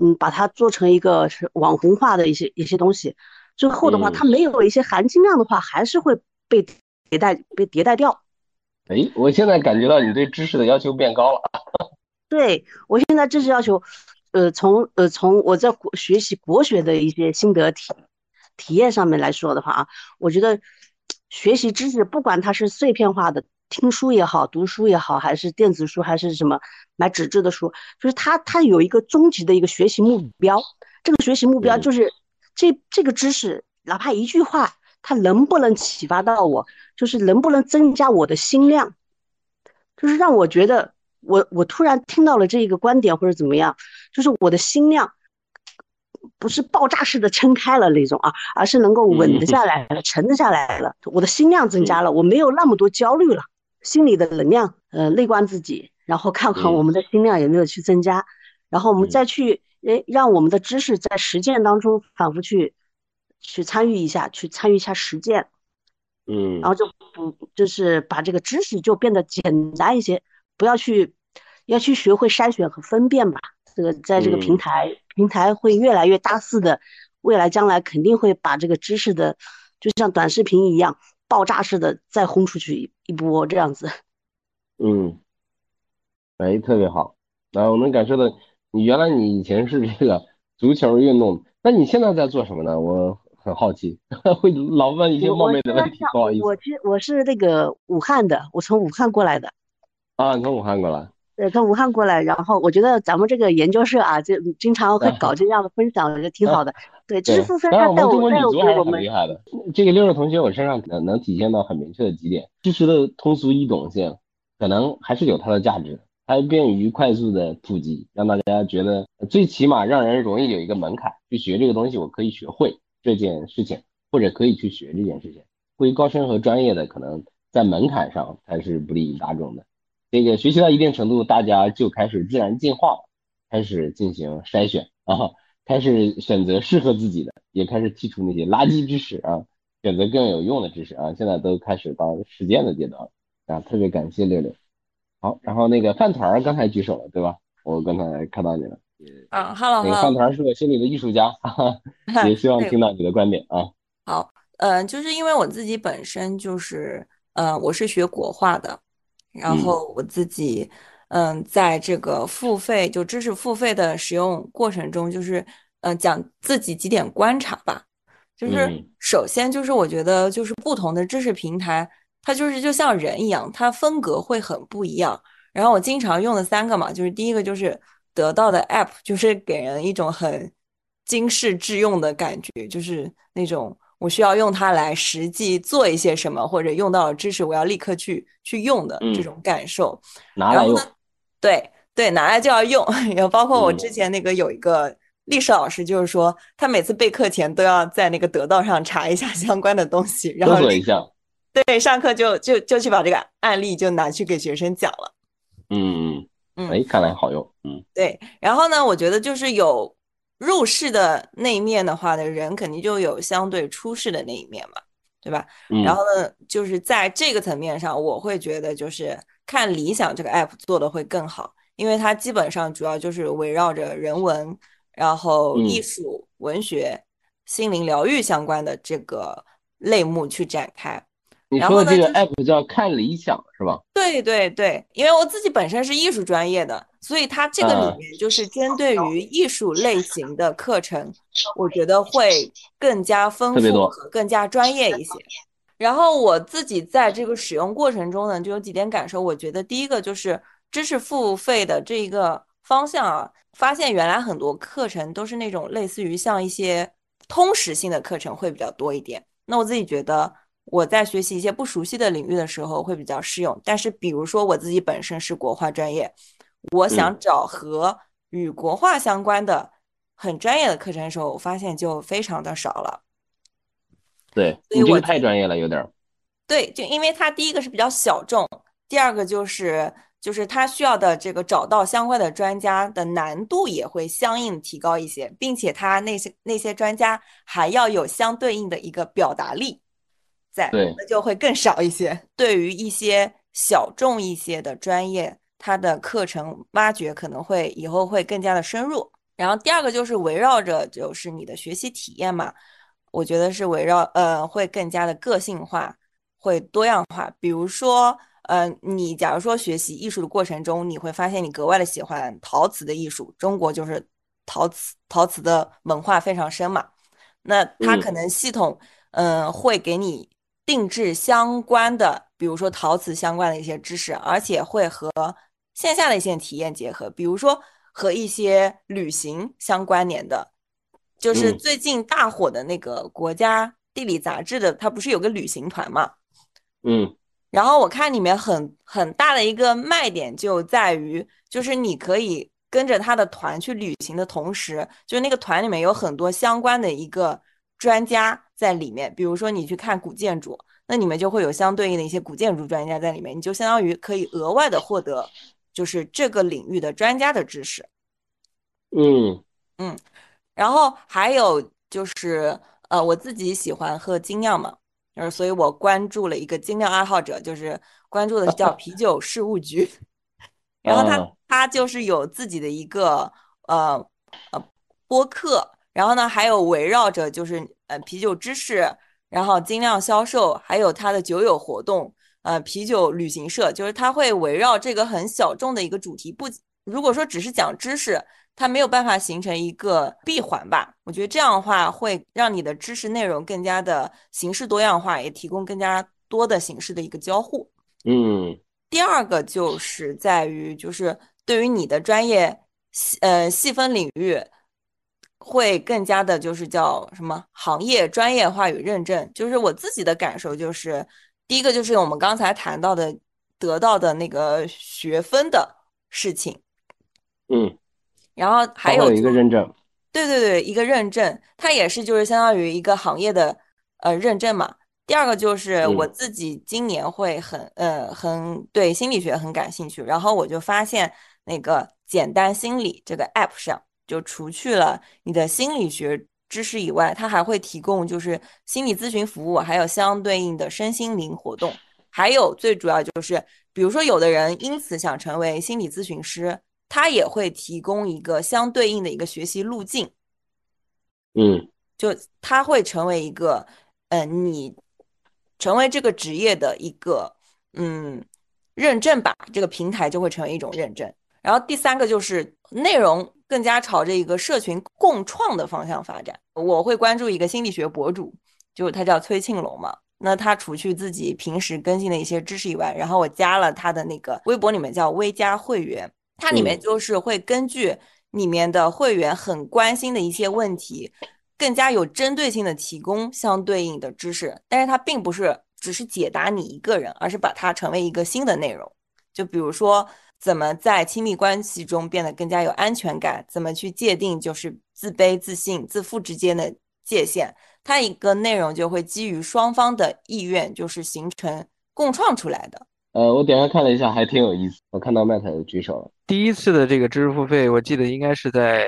嗯，把它做成一个是网红化的一些一些东西。最后的话，它没有一些含金量的话，还是会被迭代被迭代掉。哎，我现在感觉到你对知识的要求变高了。[laughs] 对我现在知识要求。呃，从呃从我在国学习国学的一些心得体体验上面来说的话啊，我觉得学习知识，不管它是碎片化的听书也好，读书也好，还是电子书，还是什么买纸质的书，就是他他有一个终极的一个学习目标。这个学习目标就是这这个知识，哪怕一句话，它能不能启发到我，就是能不能增加我的心量，就是让我觉得。我我突然听到了这一个观点或者怎么样，就是我的心量不是爆炸式的撑开了那种啊，而是能够稳得下来了，沉得下来了。我的心量增加了，我没有那么多焦虑了，心里的能量，呃，内观自己，然后看看我们的心量有没有去增加，然后我们再去，哎，让我们的知识在实践当中反复去去参与一下，去参与一下实践，嗯，然后就不就是把这个知识就变得简单一些。不要去，要去学会筛选和分辨吧。这个在这个平台，平台会越来越大肆的，未来将来肯定会把这个知识的，就像短视频一样，爆炸式的再轰出去一波这样子。嗯，哎，特别好。啊，我能感受到你原来你以前是这个足球运动，那你现在在做什么呢？我很好奇，[laughs] 会老问一些冒昧的问题，不好意思。我我是那个武汉的，我从武汉过来的。啊，你从武汉过来，对，从武汉过来，然后我觉得咱们这个研究社啊，就经常会搞这样的分享，我觉得挺好的。对，知识付费，但我们中国女足还是很厉害的。这个六六同学，我身上能能体现到很明确的几点：知识的通俗易懂性，可能还是有它的价值，它便于快速的普及，让大家觉得最起码让人容易有一个门槛，去学这个东西，我可以学会这件事情，或者可以去学这件事情。过于高深和专业的，可能在门槛上它是不利于大众的。这个学习到一定程度，大家就开始自然进化，开始进行筛选啊，开始选择适合自己的，也开始剔除那些垃圾知识啊，选择更有用的知识啊。现在都开始到实践的阶段了啊，特别感谢六六。好，然后那个饭团刚才举手了，对吧？我刚才看到你了。嗯，Hello，那个饭团是我心里的艺术家，哈哈，[laughs] 也希望听到你的观点啊。好，呃，就是因为我自己本身就是，呃，我是学国画的。然后我自己，嗯，在这个付费就知识付费的使用过程中，就是，嗯，讲自己几点观察吧。就是首先就是我觉得就是不同的知识平台，它就是就像人一样，它风格会很不一样。然后我经常用的三个嘛，就是第一个就是得到的 App，就是给人一种很经世致用的感觉，就是那种。我需要用它来实际做一些什么，或者用到了知识，我要立刻去去用的这种感受。拿来用。对对，拿来就要用。[laughs] 也包括我之前那个有一个历史老师，就是说他每次备课前都要在那个得到上查一下相关的东西，然后一下。对，上课就就就去把这个案例就拿去给学生讲了。嗯嗯。哎，看来好用。嗯。对，然后呢，我觉得就是有。入世的那一面的话呢，人肯定就有相对出世的那一面嘛，对吧？嗯然后呢，就是在这个层面上，我会觉得就是看理想这个 app 做的会更好，因为它基本上主要就是围绕着人文，然后嗯艺术、文学、心灵疗愈相关的这个类目去展开。你说的这个 app 叫看理想是吧？对对对，因为我自己本身是艺术专业的，所以它这个嗯里面就是针对于艺术类型的课程，我觉得会更加丰富和更加专业一些。然后我自己在这个使用过程中呢，就有几点感受。我觉得第一个就是知识付费的这一个方向啊，发现原来很多课程都是那种类似于像一些通识性的课程会比较多一点。那我自己觉得我在学习一些不熟悉的领域的时候会比较适用。但是比如说我自己本身是国画专业，我想嗯找和与国画相关的很专业的课程的时候，我发现就非常的少了。对所以我你这个太专业了，有点儿。对，就因为它第一个是比较小众，第二个就是就是它需要的这个找到相关的专家的难度也会相应提高一些，并且它那些那些专家还要有相对应的一个表达力在，对那就会更少一些。对于一些小众一些的专业，它的课程挖掘可能会以后会更加的深入。然后第二个就是围绕着就是你的学习体验嘛，我觉得是围绕呃会更加的个性化，会多样化。比如说，呃，你假如说学习艺术的过程中，你会发现你格外的喜欢陶瓷的艺术，中国就是陶瓷陶瓷的文化非常深嘛。那它嗯可能系统，嗯、会给你定制相关的，比如说陶瓷相关的一些知识，而且会和线下的一些体验结合，比如说和一些旅行相关联的，就是嗯最近大火的那个国家地理杂志的，它不是有个旅行团嘛？嗯然后我看里面很很大的一个卖点就在于，就是你可以跟着他的团去旅行的同时，就是那个团里面有很多相关的一个专家在里面。比如说你去看古建筑，那你们就会有相对应的一些古建筑专家在里面，你就相当于可以额外的获得就是这个领域的专家的知识。嗯。嗯，然后还有就是，呃，我自己喜欢喝精酿嘛，就是所以我关注了一个精酿爱好者，就是关注的是叫 [laughs] 啤酒事务局，然后他啊他就是有自己的一个呃呃播客，然后呢还有围绕着就是呃啤酒知识，然后精酿销售，还有他的酒友活动，呃啤酒旅行社，就是它会围绕这个很小众的一个主题，不如果说只是讲知识。它没有办法形成一个闭环吧？我觉得这样的话会让你的知识内容更加的形式多样化，也提供更加多的形式的一个交互。嗯第二个就是在于，就是对于你的专业细呃细分领域，会更加的就是叫什么行业专业化与认证。就是我自己的感受就是，第一个就是我们刚才谈到的得到的那个学分的事情。嗯，然后还有一个认证。对对对，一个认证，它也是就是相当于一个行业的呃认证嘛。第二个就是我嗯自己今年会很呃很对心理学很感兴趣，然后我就发现那个简单心理这个 app 上，就除去了你的心理学知识以外，它还会提供就是心理咨询服务，还有相对应的身心灵活动，还有最主要就是，比如说有的人因此想成为心理咨询师。他也会提供一个相对应的一个学习路径，嗯就他会成为一个，呃，你成为这个职业的一个，嗯，认证吧，这个平台就会成为一种认证。然后第三个就是内容更加朝着一个社群共创的方向发展。我会关注一个心理学博主，就是他叫崔庆龙嘛。那他除去自己平时更新的一些知识以外，然后我加了他的那个微博里面叫微加会员。它里面嗯就是会根据里面的会员很关心的一些问题，更加有针对性的提供相对应的知识，但是它并不是只是解答你一个人，而是把它成为一个新的内容。就比如说，怎么在亲密关系中变得更加有安全感，怎么去界定就是自卑、自信、自负之间的界限，它一个内容就会基于双方的意愿，就是形成共创出来的。呃，我点开看了一下，还挺有意思。我看到 Matt 举手了。第一次的这个知识付费，我记得应该是在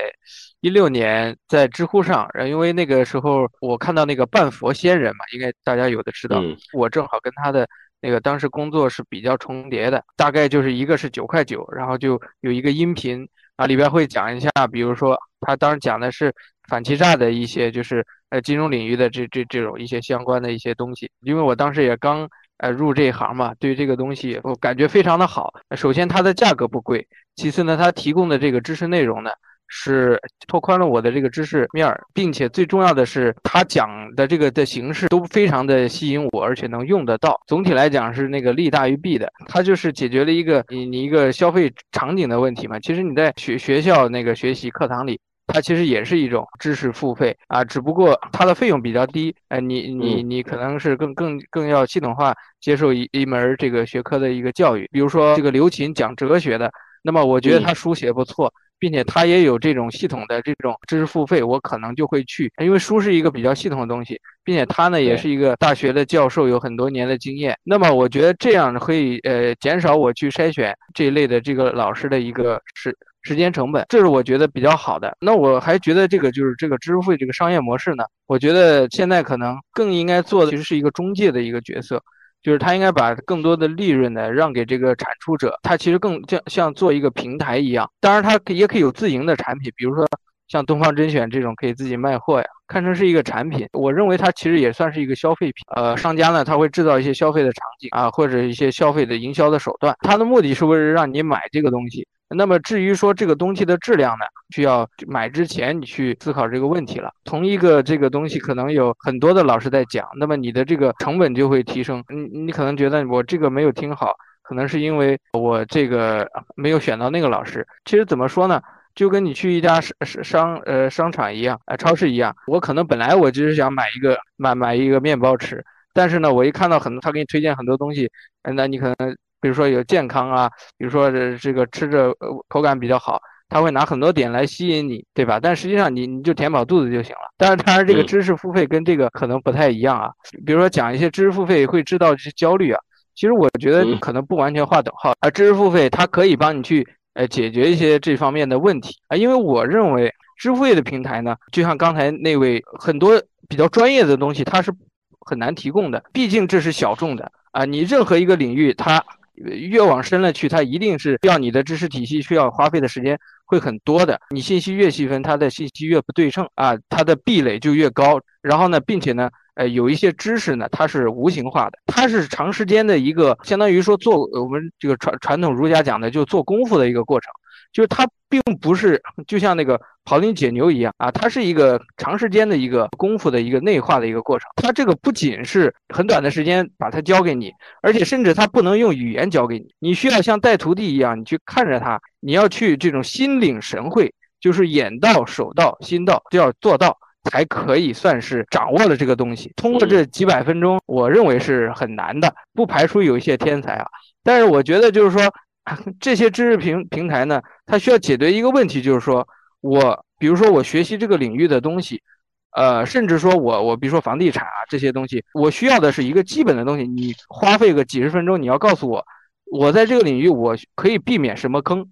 一六年，在知乎上，因为那个时候我看到那个半佛仙人嘛，应该大家有的知道。我正好跟他的那个当时工作是比较重叠的，大概就是一个是九块九，然后就有一个音频啊，里边会讲一下，比如说他当时讲的是反欺诈的一些，就是呃金融领域的这这这种一些相关的一些东西，因为我当时也刚。呃，入这一行嘛，对这个东西我感觉非常的好。首先，它的价格不贵；其次呢，它提供的这个知识内容呢，是拓宽了我的这个知识面儿，并且最重要的是，他讲的这个的形式都非常的吸引我，而且能用得到。总体来讲是那个利大于弊的，它就是解决了一个你你一个消费场景的问题嘛。其实你在学学校那个学习课堂里。它其实也是一种知识付费啊，只不过它的费用比较低。哎，你你你可能是更更更要系统化接受一一门这个学科的一个教育。比如说这个刘琴讲哲学的，那么我觉得他书写不错，并且他也有这种系统的这种知识付费，我可能就会去，因为书是一个比较系统的东西，并且他呢也是一个大学的教授，有很多年的经验。那么我觉得这样可以呃减少我去筛选这一类的这个老师的一个时。时间成本，这是我觉得比较好的。那我还觉得这个就是这个知识付费这个商业模式呢，我觉得现在可能更应该做的其实是一个中介的一个角色，就是他应该把更多的利润呢让给这个产出者，他其实更像像做一个平台一样。当然，他也可以有自营的产品，比如说像东方甄选这种可以自己卖货呀，看成是一个产品。我认为它其实也算是一个消费品。呃，商家呢他会制造一些消费的场景啊，或者一些消费的营销的手段，他的目的是为了让你买这个东西。那么至于说这个东西的质量呢，需要买之前你去思考这个问题了。同一个这个东西可能有很多的老师在讲，那么你的这个成本就会提升。你你可能觉得我这个没有听好，可能是因为我这个没有选到那个老师。其实怎么说呢，就跟你去一家商商呃商场一样，呃超市一样，我可能本来我就是想买一个买买一个面包吃，但是呢，我一看到很多他给你推荐很多东西，那你可能。比如说有健康啊，比如说这这个吃着口感比较好，他会拿很多点来吸引你，对吧？但实际上你你就填饱肚子就行了。但是当然这个知识付费跟这个可能不太一样啊。比如说讲一些知识付费会制造一些焦虑啊，其实我觉得可能不完全划等号啊。知识付费它可以帮你去呃解决一些这方面的问题啊，因为我认为支付费的平台呢，就像刚才那位很多比较专业的东西它是很难提供的，毕竟这是小众的啊。你任何一个领域它。越往深了去，它一定是要你的知识体系需要花费的时间会很多的。你信息越细分，它的信息越不对称啊，它的壁垒就越高。然后呢，并且呢，呃，有一些知识呢，它是无形化的，它是长时间的一个，相当于说做我们这个传传统儒家讲的，就做功夫的一个过程。就是它并不是就像那个庖丁解牛一样啊，它是一个长时间的一个功夫的一个内化的一个过程。它这个不仅是很短的时间把它教给你，而且甚至它不能用语言教给你，你需要像带徒弟一样，你去看着它，你要去这种心领神会，就是眼到手到心到就要做到，才可以算是掌握了这个东西。通过这几百分钟，我认为是很难的，不排除有一些天才啊，但是我觉得就是说。[clears throat] 这些知识平平台呢，它需要解决一个问题，就是说我，比如说我学习这个领域的东西，呃，甚至说我我比如说房地产啊这些东西，我需要的是一个基本的东西。你花费个几十分钟，你要告诉我，我在这个领域我可以避免什么坑，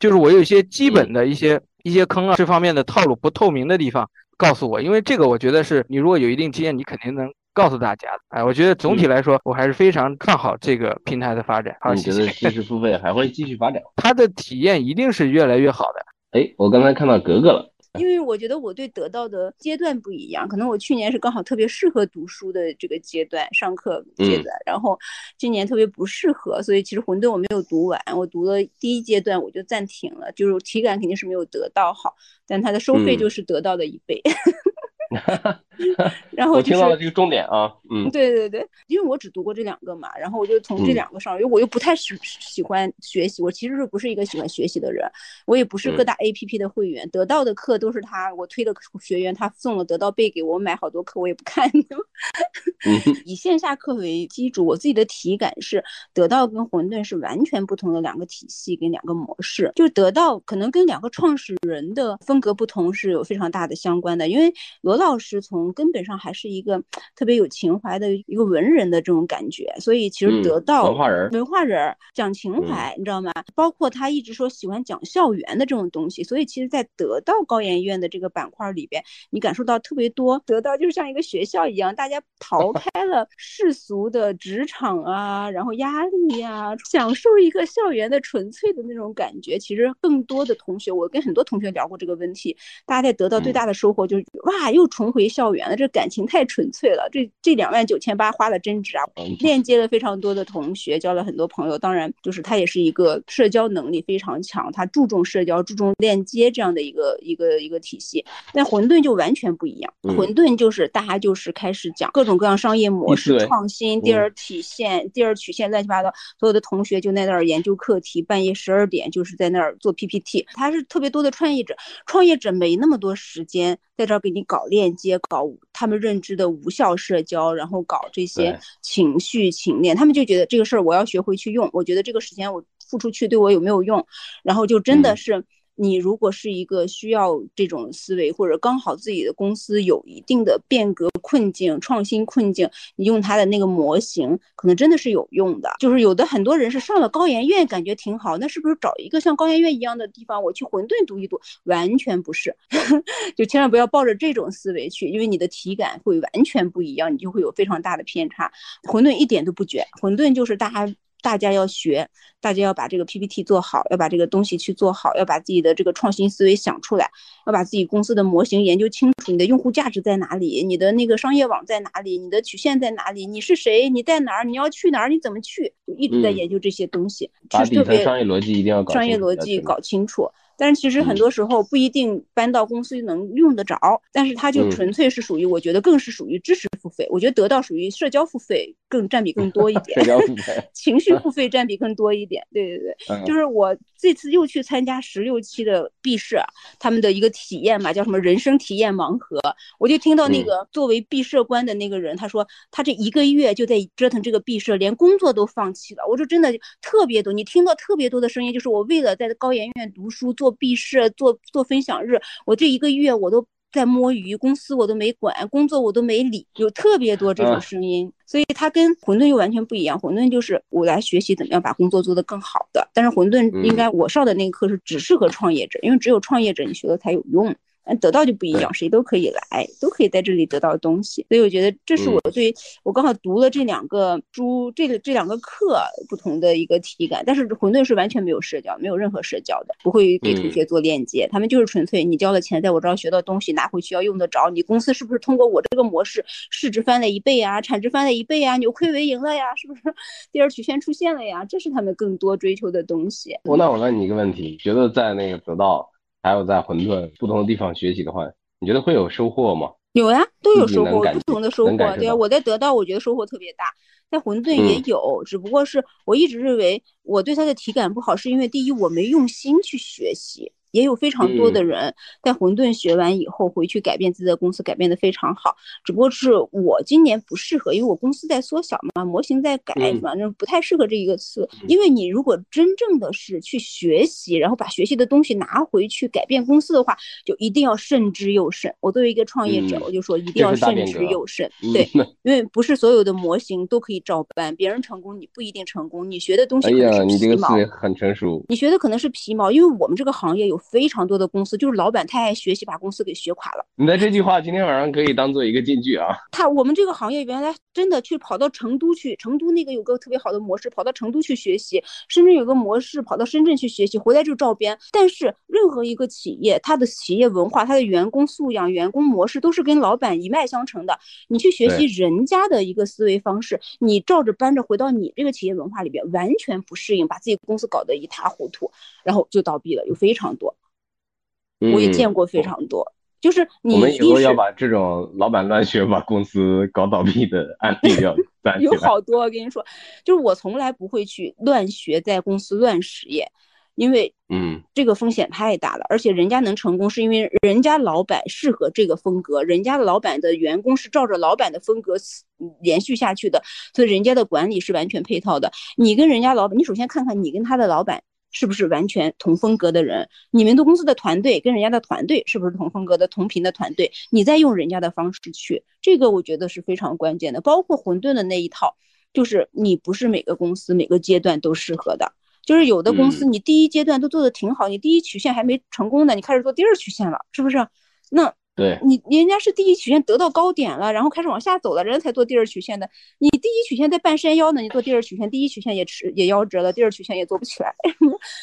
就是我有一些基本的一些一些坑啊，这方面的套路不透明的地方，告诉我，因为这个我觉得是你如果有一定经验，你肯定能。告诉大家的，哎，我觉得总体来说，我还是非常看好这个平台的发展。好，你觉得知识付费还会继续发展？它的体验一定是越来越好的。哎，我刚才看到格格了，因为我觉得我对得到的阶段不一样，可能我去年是刚好特别适合读书的这个阶段，上课阶段，然后今年特别不适合，所以其实混沌我没有读完，我读了第一阶段我就暂停了，就是体感肯定是没有得到好，但它的收费就是得到的一倍。[laughs] [laughs] 然后我听到了这个重点啊，嗯，对对对，因为我只读过这两个嘛，然后我就从这两个上，因为我又不太喜喜欢学习，我其实是不是一个喜欢学习的人，我也不是各大 A P P 的会员，得到的课都是他我推的学员，他送了得到背给我，买好多课我也不看。[laughs] 以线下课为基础，我自己的体感是得到跟混沌是完全不同的两个体系跟两个模式，就得到可能跟两个创始人的风格不同是有非常大的相关的，因为罗老师从从根本上还是一个特别有情怀的一个文人的这种感觉。所以其实得到文化人，文化人讲情怀，你知道吗？包括他一直说喜欢讲校园的这种东西。所以其实，在得到高研院的这个板块里边，你感受到特别多，得到就是像一个学校一样，大家逃 [laughs] 开了世俗的职场啊，然后压力呀，享受一个校园的纯粹的那种感觉。其实更多的同学，我跟很多同学聊过这个问题，大家在得到最大的收获就是哇，又重回校园了，这感情太纯粹了。这这两万九千八花的真值啊！[laughs] 链接了非常多的同学，交了很多朋友。当然，就是他也是一个社交能力非常强，他注重社交，注重链接这样的一个一个一个体系。但混沌就完全不一样，混沌就是大家就是开始讲各种各样商业模式创新，第二体现，第二曲线乱七八糟，所有的同学就在那儿研究课题，半夜十二点就是在那儿做 PPT。他是特别多的创业者，创业者没那么多时间在这儿给你搞链接，搞他们认知的无效社交，然后搞这些情绪情链，他们就觉得这个事儿我要学会去用，我觉得这个时间我付出去对我有没有用，然后就真的是。你如果是一个需要这种思维，或者刚好自己的公司有一定的变革困境、创新困境，你用它的那个模型，可能真的是有用的。就是有的很多人是上了高研院，感觉挺好，那是不是找一个像高研院一样的地方，我去混沌读一读？完全不是，[laughs] 就千万不要抱着这种思维去，因为你的体感会完全不一样，你就会有非常大的偏差。混沌一点都不卷，混沌就是大家。大家要学，大家要把这个 PPT 做好，要把这个东西去做好，要把自己的这个创新思维想出来，要把自己公司的模型研究清楚。你的用户价值在哪里？你的那个商业网在哪里？你的曲线在哪里？你是谁？你在哪儿？你要去哪儿？你怎么去？就一直在研究这些东西。把底层商业逻辑一定要搞商业逻辑搞清楚。但是其实很多时候不一定搬到公司能用得着，但是它就纯粹是属于，我觉得更是属于知识付费。我觉得得到属于社交付费更占比更多一点，[laughs] [laughs] 情绪付费占比更多一点。对对对，就是我这次又去参加十六期的毕设，他们的一个体验嘛，叫什么人生体验盲盒，我就听到那个作为毕设官的那个人，他说他这一个月就在折腾这个毕设，连工作都放弃了。我说真的特别多，你听到特别多的声音，就是我为了在高研院读书。做毕设，做做分享日，我这一个月我都在摸鱼，公司我都没管，工作我都没理，有特别多这种声音，所以它跟混沌又完全不一样。混沌就是我来学习怎么样把工作做得更好的，但是混沌应该我上的那个课是只适合创业者，因为只有创业者你学了才有用。嗯，得到就不一样，谁都可以来，都可以在这里得到东西。所以我觉得这是我对我刚好读了这两个书，这个这两个课不同的一个体感。但是混沌是完全没有社交，没有任何社交的，不会给同学做链接。他们就是纯粹你交了钱，在我这儿学到东西，拿回去要用得着。你公司是不是通过我这个模式，市值翻了一倍啊，产值翻了一倍啊，扭亏为盈了呀？是不是第二曲线出现了呀？这是他们更多追求的东西。我那我问你一个问题，觉得在那个得到。还有在混沌不同的地方学习的话，你觉得会有收获吗？有呀，都有收获，不同的收获。对啊，我在得到，我觉得收获特别大，在混沌也有，只不过是我一直认为我对它的体感不好，是因为第一我没用心去学习。也有非常多的人在混沌学完以后回去改变自己的公司，改变的非常好。只不过是我今年不适合，因为我公司在缩小嘛，模型在改，反正不太适合这一个词。因为你如果真正的是去学习，然后把学习的东西拿回去改变公司的话，就一定要慎之又慎。我作为一个创业者，我就说一定要慎之又慎。对，因为不是所有的模型都可以照搬，别人成功你不一定成功。你学的东西可能是皮毛，很成熟。你学的可能是皮毛，因为我们这个行业有。非常多的公司就是老板太爱学习，把公司给学垮了。你的这句话今天晚上可以当做一个金句啊。他我们这个行业原来真的去跑到成都去，成都那个有个特别好的模式，跑到成都去学习；深圳有个模式，跑到深圳去学习，回来就照编。但是任何一个企业，它的企业文化、它的员工素养、员工模式都是跟老板一脉相承的。你去学习人家的一个思维方式，你照着搬着回到你这个企业文化里边，完全不适应，把自己公司搞得一塌糊涂，然后就倒闭了，有非常多。我也见过非常多，就是你我们以后要把这种老板乱学把公司搞倒闭的案例要 [laughs] 有好多。我跟你说，就是我从来不会去乱学，在公司乱实验，因为嗯，这个风险太大了。而且人家能成功，是因为人家老板适合这个风格，人家的老板的员工是照着老板的风格延续下去的，所以人家的管理是完全配套的。你跟人家老板，你首先看看你跟他的老板。是不是完全同风格的人？你们的公司的团队跟人家的团队是不是同风格的、同频的团队？你再用人家的方式去，这个我觉得是非常关键的。包括混沌的那一套，就是你不是每个公司每个阶段都适合的。就是有的公司你第一阶段都做的挺好，你第一曲线还没成功呢，你开始做第二曲线了，是不是？那。对你，人家是第一曲线得到高点了，然后开始往下走了，人家才做第二曲线的。你第一曲线在半山腰呢，你做第二曲线，第一曲线也吃也夭折了，第二曲线也做不起来。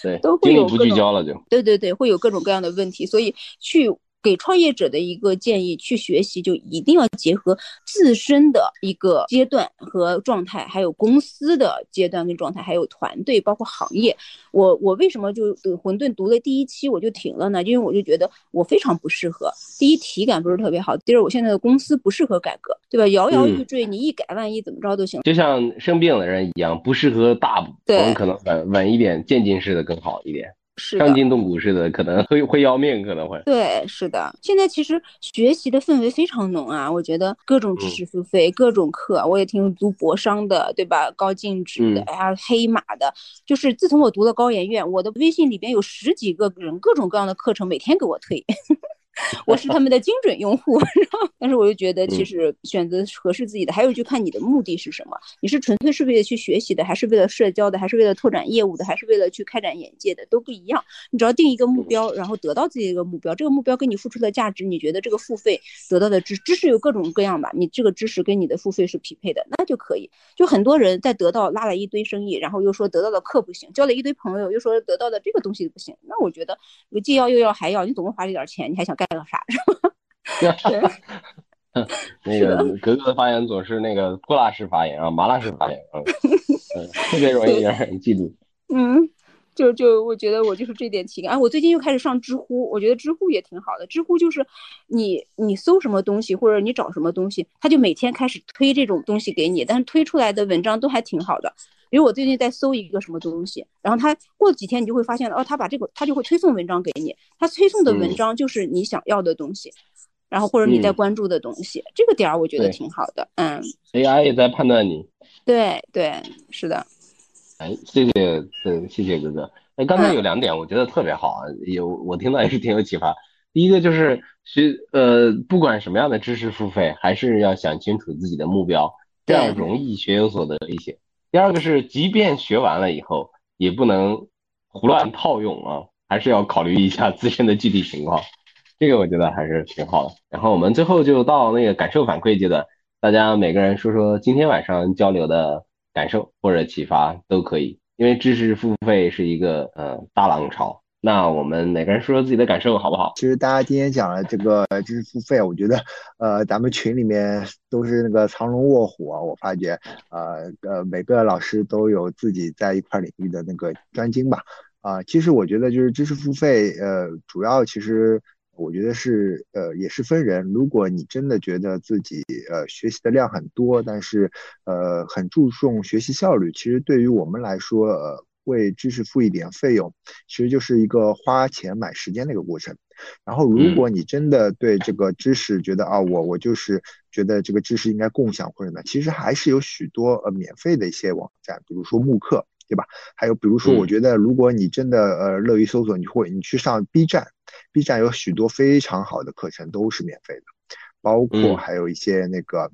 对，都会有不聚焦了就。对对对，会有各种各样的问题，所以去。给创业者的一个建议，去学习就一定要结合自身的一个阶段和状态，还有公司的阶段跟状态，还有团队，包括行业。我我为什么就混沌读了第一期我就停了呢？因为我就觉得我非常不适合。第一体感不是特别好，第二我现在的公司不适合改革，对吧？摇摇欲坠，你一改万一怎么着都行。就像生病的人一样，不适合大步，我们可能稳稳一点，渐进式的更好一点。伤筋动骨似的，可能会会要命，可能会。对，是的。现在其实学习的氛围非常浓啊，我觉得各种知识付费，各种课，我也听读博商的，对吧？高净值的，还有黑马的。就是自从我读了高研院，我的微信里边有十几个人，各种各样的课程，每天给我推。[laughs] 我是他们的精准用户，但是我又觉得其实选择合适自己的，还有就看你的目的是什么。你是纯粹是为了去学习的，还是为了社交的，还是为了拓展业务的，还是为了去开展眼界的，都不一样。你只要定一个目标，然后得到自己的一个目标，这个目标跟你付出的价值，你觉得这个付费得到的知知识有各种各样吧？你这个知识跟你的付费是匹配的，那就可以。就很多人在得到拉了一堆生意，然后又说得到的课不行，交了一堆朋友，又说得到的这个东西不行。那我觉得既要又要还要，你总共花这点钱，你还想啥？[laughs] 那个格格的发言总是那个泼辣式发言啊，麻辣式发言啊，[laughs] 特别容易让人记住。嗯，就就我觉得我就是这点体感啊。我最近又开始上知乎，我觉得知乎也挺好的。知乎就是你你搜什么东西或者你找什么东西，他就每天开始推这种东西给你，但是推出来的文章都还挺好的。比如我最近在搜一个什么东西，然后他过几天你就会发现哦，他把这个他就会推送文章给你，他推送的文章就是你想要的东西，然后或者你在关注的东西，这个点儿我觉得挺好的，嗯。AI 也在判断你。对对，是的。哎，谢谢，对，谢谢哥哥。哎，刚才有两点我觉得特别好啊，有我听到也是挺有启发。第一个就是学呃，不管什么样的知识付费，还是要想清楚自己的目标，这样容易学有所得一些。第二个是，即便学完了以后，也不能胡乱套用啊，还是要考虑一下自身的具体情况。这个我觉得还是挺好的。然后我们最后就到那个感受反馈阶段，大家每个人说说今天晚上交流的感受或者启发都可以，因为知识付费是一个呃大浪潮。那我们每个人说说自己的感受，好不好？其实大家今天讲了这个知识付费，我觉得，呃，咱们群里面都是那个藏龙卧虎啊。我发觉，呃呃，每个老师都有自己在一块领域的那个专精吧。啊，其实我觉得就是知识付费，呃，主要其实我觉得是，呃，也是分人。如果你真的觉得自己呃学习的量很多，但是呃很注重学习效率，其实对于我们来说，呃。为知识付一点费用，其实就是一个花钱买时间的一个过程。然后，如果你真的对这个知识觉得啊，我我就是觉得这个知识应该共享或者呢，其实还是有许多呃免费的一些网站，比如说慕课，对吧？还有比如说，我觉得如果你真的呃乐于搜索，你会你去上 B 站，B 站有许多非常好的课程都是免费的，包括还有一些那个，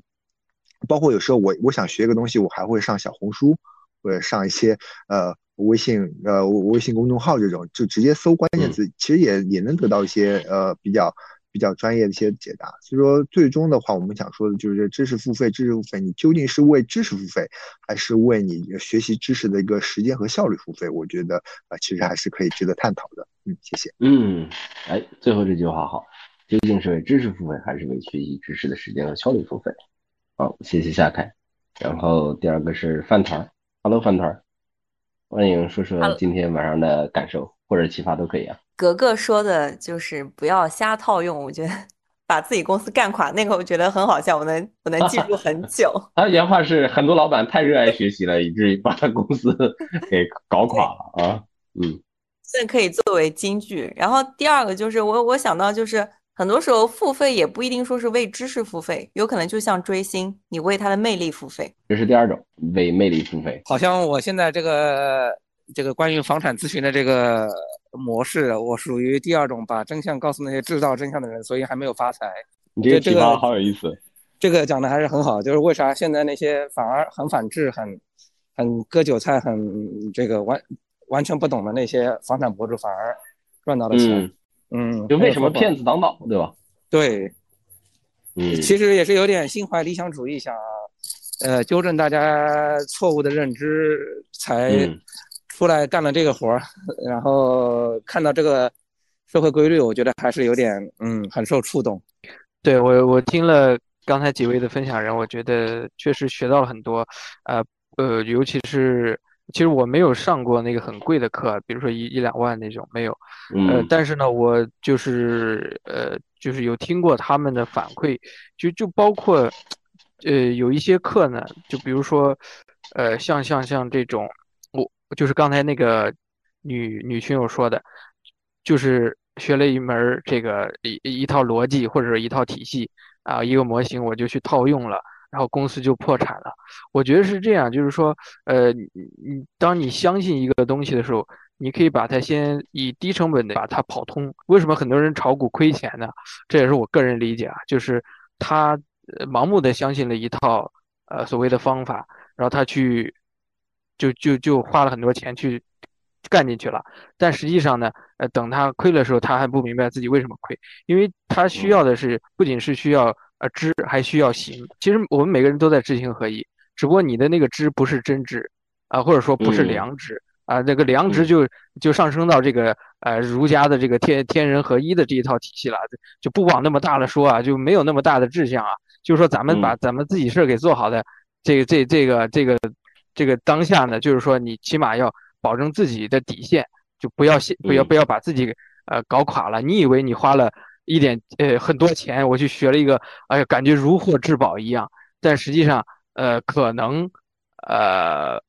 包括有时候我我想学一个东西，我还会上小红书或者上一些呃。微信呃，微信公众号这种，就直接搜关键词，其实也也能得到一些呃比较比较专业的一些解答。所以说，最终的话，我们想说的就是知识付费，知识付费，你究竟是为知识付费，还是为你学习知识的一个时间和效率付费？我觉得啊，其实还是可以值得探讨的。嗯，谢谢。嗯，哎，最后这句话好，究竟是为知识付费，还是为学习知识的时间和效率付费？好，谢谢夏凯。然后第二个是饭团，Hello 饭团。欢迎说说今天晚上的感受或者启发都可以啊。格格说的就是不要瞎套用，我觉得把自己公司干垮那个，我觉得很好笑，我能我能记住很久。[laughs] 他原话是很多老板太热爱学习了，以至于把他公司 [laughs] 给搞垮了啊。嗯，这可以作为金句。然后第二个就是我我想到就是。很多时候付费也不一定说是为知识付费，有可能就像追星，你为他的魅力付费。这是第二种为魅力付费。好像我现在这个这个关于房产咨询的这个模式，我属于第二种把真相告诉那些制造真相的人，所以还没有发财。你这个启发好有意思。这个讲的还是很好，就是为啥现在那些反而很反制、很很割韭菜、很这个完完全不懂的那些房产博主反而赚到了钱。嗯，就为什么骗子当道，对吧？对，嗯，其实也是有点心怀理想主义，想呃纠正大家错误的认知，才出来干了这个活儿。[laughs] 然后看到这个社会规律，我觉得还是有点嗯很受触动。对我，我听了。刚才几位的分享人，我觉得确实学到了很多，呃呃，尤其是其实我没有上过那个很贵的课，比如说一一两万那种没有，呃，但是呢，我就是呃就是有听过他们的反馈，就就包括呃有一些课呢，就比如说呃像像像这种，我就是刚才那个女女群友说的，就是学了一门这个一一套逻辑或者一套体系。啊，一个模型我就去套用了，然后公司就破产了。我觉得是这样，就是说，呃，你你当你相信一个东西的时候，你可以把它先以低成本的把它跑通。为什么很多人炒股亏钱呢？这也是我个人理解啊，就是他盲目的相信了一套呃所谓的方法，然后他去就就就花了很多钱去。干进去了，但实际上呢，呃，等他亏的时候，他还不明白自己为什么亏，因为他需要的是不仅是需要呃知，还需要行。其实我们每个人都在知行合一，只不过你的那个知不是真知啊，或者说不是良知啊，那个良知就就上升到这个呃儒家的这个天天人合一的这一套体系了，就不往那么大了说啊，就没有那么大的志向啊，就是说咱们把咱们自己事儿给做好的，这个这这个这个这个当下呢，就是说你起码要。保证自己的底线，就不要先不要不要把自己呃搞垮了。你以为你花了一点呃很多钱，我去学了一个，哎呀，感觉如获至宝一样，但实际上呃可能呃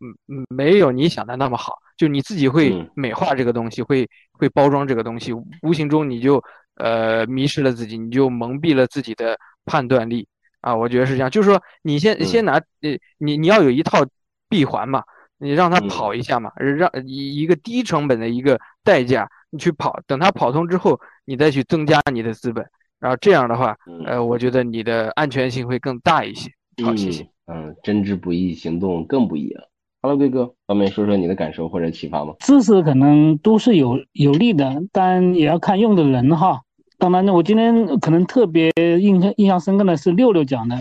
没有你想的那么好。就你自己会美化这个东西，会会包装这个东西，无形中你就呃迷失了自己，你就蒙蔽了自己的判断力啊。我觉得是这样，就是说你先先拿呃你你要有一套闭环嘛。你让它跑一下嘛，让以一个低成本的一个代价，你去跑，等它跑通之后，你再去增加你的资本，然后这样的话，呃，我觉得你的安全性会更大一些。好，谢谢。嗯，真知不易，行动更不易啊。Hello，贵哥，方便说说你的感受或者启发吗？知识可能都是有有利的，但也要看用的人哈。当然呢，我今天可能特别印象印象深刻的是六六讲的，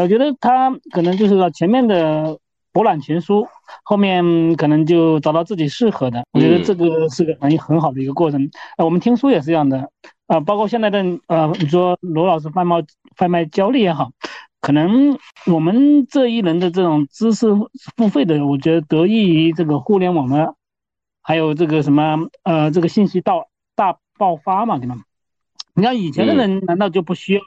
我觉得他可能就是说前面的。博览群书，后面可能就找到自己适合的。我觉得这个是个很很好的一个过程。啊，我们听书也是这样的啊，包括现在的呃，你说罗老师贩卖贩卖焦虑也好，可能我们这一轮的这种知识付费的，我觉得得益于这个互联网的，还有这个什么呃，这个信息到大爆发嘛，对吧？你看以前的人难道就不需要？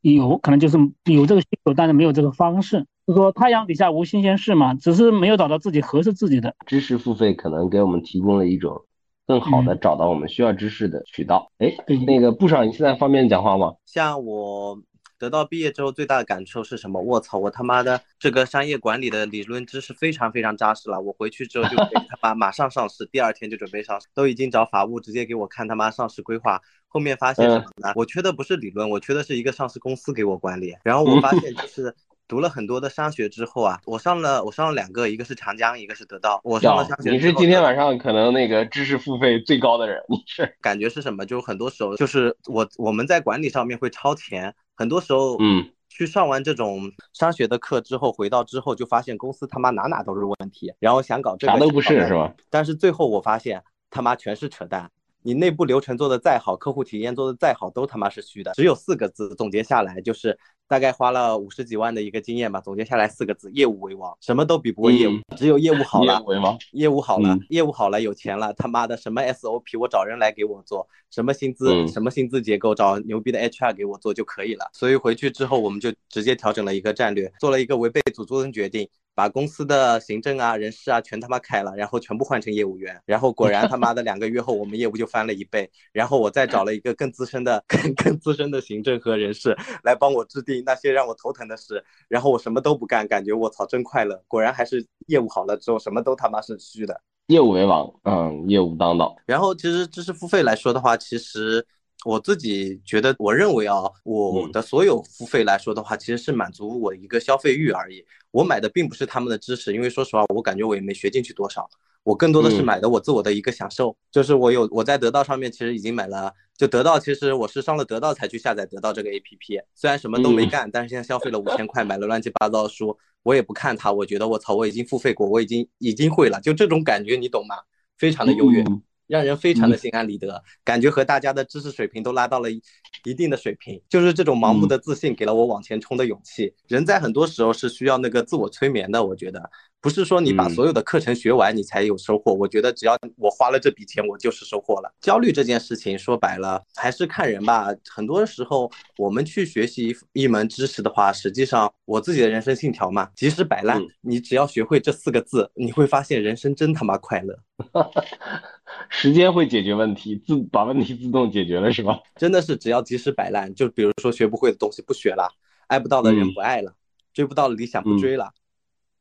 有可能就是有这个需求，但是没有这个方式。就说太阳底下无新鲜事嘛，只是没有找到自己合适自己的知识付费，可能给我们提供了一种更好的找到我们需要知识的渠道。哎，那个部长，你现在方便讲话吗？像我得到毕业之后最大的感受是什么？我操，我他妈的这个商业管理的理论知识非常非常扎实了。我回去之后就他妈马上上市，[laughs] 第二天就准备上市，都已经找法务直接给我看他妈上市规划。后面发现什么呢？我缺的不是理论，我缺的是一个上市公司给我管理。然后我 [laughs] 发现就是读了很多的商学之后啊，我上了我上了两个，一个是长江，一个是得到。我上了商学。你是今天晚上可能那个知识付费最高的人，你是？感觉是什么？就是很多时候就是我我们在管理上面会超前，很多时候嗯，去上完这种商学的课之后，回到之后就发现公司他妈哪哪都是问题，然后想搞这个啥都不是是吧？但是最后我发现他妈全是扯淡。你内部流程做的再好，客户体验做的再好，都他妈是虚的。只有四个字总结下来，就是大概花了五十几万的一个经验吧。总结下来四个字：业务为王。什么都比不过业务，只有业务好了。业务为王。业务好了，业务好了，有钱了，他妈的什么 SOP 我找人来给我做，什么薪资，什么薪资结构，找牛逼的 HR 给我做就可以了。所以回去之后，我们就直接调整了一个战略，做了一个违背祖宗的决定。把公司的行政啊、人事啊全他妈开了，然后全部换成业务员，然后果然他妈的两个月后，我们业务就翻了一倍。然后我再找了一个更资深的、[laughs] 更更资深的行政和人事来帮我制定那些让我头疼的事。然后我什么都不干，感觉我操真快乐。果然还是业务好了之后，什么都他妈是虚的。业务为王，嗯，业务当道。然后其实知识付费来说的话，其实我自己觉得，我认为啊，我的所有付费来说的话，其实是满足我一个消费欲而已。我买的并不是他们的知识，因为说实话，我感觉我也没学进去多少。我更多的是买的我自我的一个享受，就是我有我在得到上面其实已经买了，就得到其实我是上了得到才去下载得到这个 A P P，虽然什么都没干，但是现在消费了五千块买了乱七八糟的书，我也不看它，我觉得我操，我已经付费过，我已经已经会了，就这种感觉你懂吗？非常的优越。让人非常的心安理得，感觉和大家的知识水平都拉到了一定的水平，就是这种盲目的自信给了我往前冲的勇气。人在很多时候是需要那个自我催眠的，我觉得不是说你把所有的课程学完你才有收获，我觉得只要我花了这笔钱，我就是收获了。焦虑这件事情说白了还是看人吧，很多时候我们去学习一门知识的话，实际上我自己的人生信条嘛，即使摆烂，你只要学会这四个字，你会发现人生真他妈快乐。[laughs] 时间会解决问题，自把问题自动解决了是吧？真的是只要及时摆烂，就比如说学不会的东西不学了，爱不到的人不爱了，追不到的理想不追了，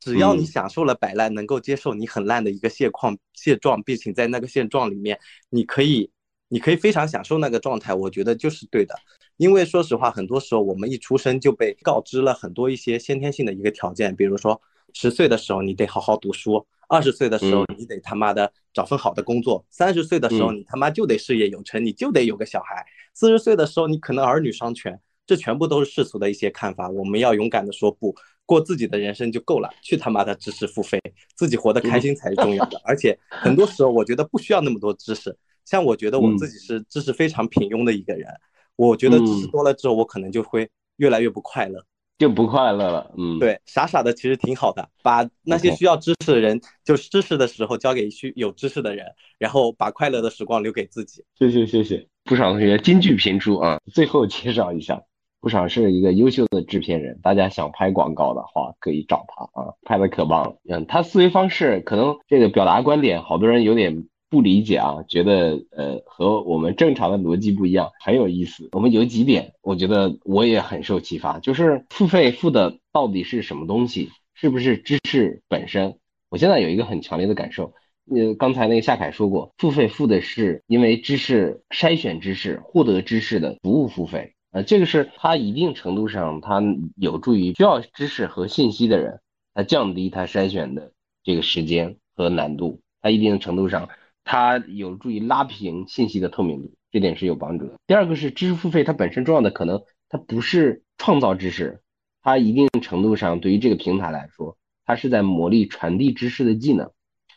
只要你享受了摆烂，能够接受你很烂的一个现况现状，并且在那个现状里面，你可以你可以非常享受那个状态，我觉得就是对的。因为说实话，很多时候我们一出生就被告知了很多一些先天性的一个条件，比如说十岁的时候你得好好读书。二十岁的时候，你得他妈的找份好的工作；三十岁的时候，你他妈就得事业有成，你就得有个小孩；四十岁的时候，你可能儿女双全。这全部都是世俗的一些看法，我们要勇敢的说不，过自己的人生就够了。去他妈的知识付费，自己活得开心才是重要的。而且很多时候，我觉得不需要那么多知识。像我觉得我自己是知识非常平庸的一个人，我觉得知识多了之后，我可能就会越来越不快乐。就不快乐了，嗯，对，傻傻的其实挺好的，把那些需要知识的人，就是知识的时候交给需有知识的人，然后把快乐的时光留给自己。谢谢谢谢，不少同学金句频出啊。最后介绍一下，不少是一个优秀的制片人，大家想拍广告的话可以找他啊，拍的可棒了。嗯，他思维方式可能这个表达观点，好多人有点。不理解啊，觉得呃和我们正常的逻辑不一样，很有意思。我们有几点，我觉得我也很受启发，就是付费付的到底是什么东西，是不是知识本身？我现在有一个很强烈的感受，呃，刚才那个夏凯说过，付费付的是因为知识筛选知识、获得知识的服务付费，呃，这个是它一定程度上它有助于需要知识和信息的人，它降低它筛选的这个时间和难度，它一定程度上。它有助于拉平信息的透明度，这点是有帮助的。第二个是知识付费，它本身重要的可能它不是创造知识，它一定程度上对于这个平台来说，它是在磨砺传递知识的技能。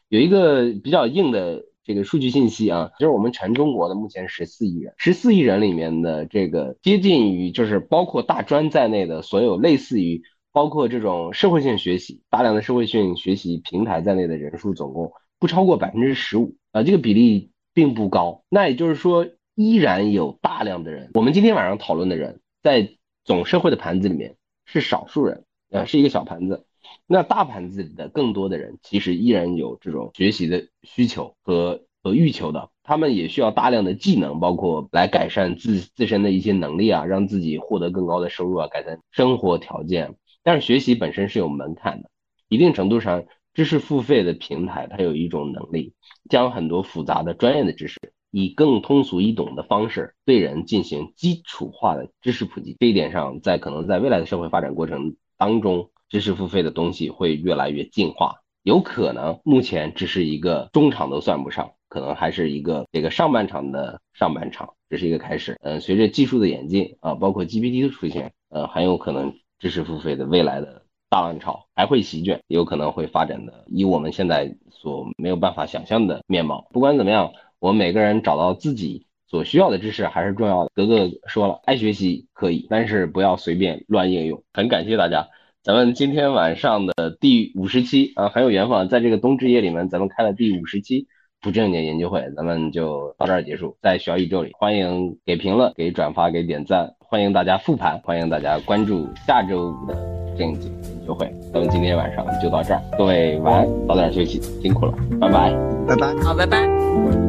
有一个比较硬的这个数据信息啊，就是我们全中国的目前十四亿人，十四亿人里面的这个接近于就是包括大专在内的所有类似于包括这种社会性学习大量的社会性学习平台在内的人数总共不超过百分之十五。啊，这个比例并不高，那也就是说，依然有大量的人，我们今天晚上讨论的人，在总社会的盘子里面是少数人，呃，是一个小盘子。那大盘子里的更多的人，其实依然有这种学习的需求和和欲求的，他们也需要大量的技能，包括来改善自自身的一些能力啊，让自己获得更高的收入啊，改善生活条件。但是学习本身是有门槛的，一定程度上。知识付费的平台，它有一种能力，将很多复杂的专业的知识，以更通俗易懂的方式，对人进行基础化的知识普及。这一点上，在可能在未来的社会发展过程当中，知识付费的东西会越来越进化。有可能目前只是一个中场都算不上，可能还是一个这个上半场的上半场，这是一个开始。嗯，随着技术的演进啊，包括 GPT 的出现，呃，很有可能知识付费的未来的。大浪潮还会席卷，有可能会发展的以我们现在所没有办法想象的面貌。不管怎么样，我们每个人找到自己所需要的知识还是重要的。格格说了，爱学习可以，但是不要随便乱应用。很感谢大家，咱们今天晚上的第五十期啊，很有缘分，在这个冬至夜里面，咱们开了第五十期不正经研究会，咱们就到这儿结束。在小宇宙里，欢迎给评论、给转发、给点赞，欢迎大家复盘，欢迎大家关注下周五的正经。研究会，咱们今天晚上就到这儿，各位晚安，早点休息，辛苦了，拜拜，拜拜，好，拜拜。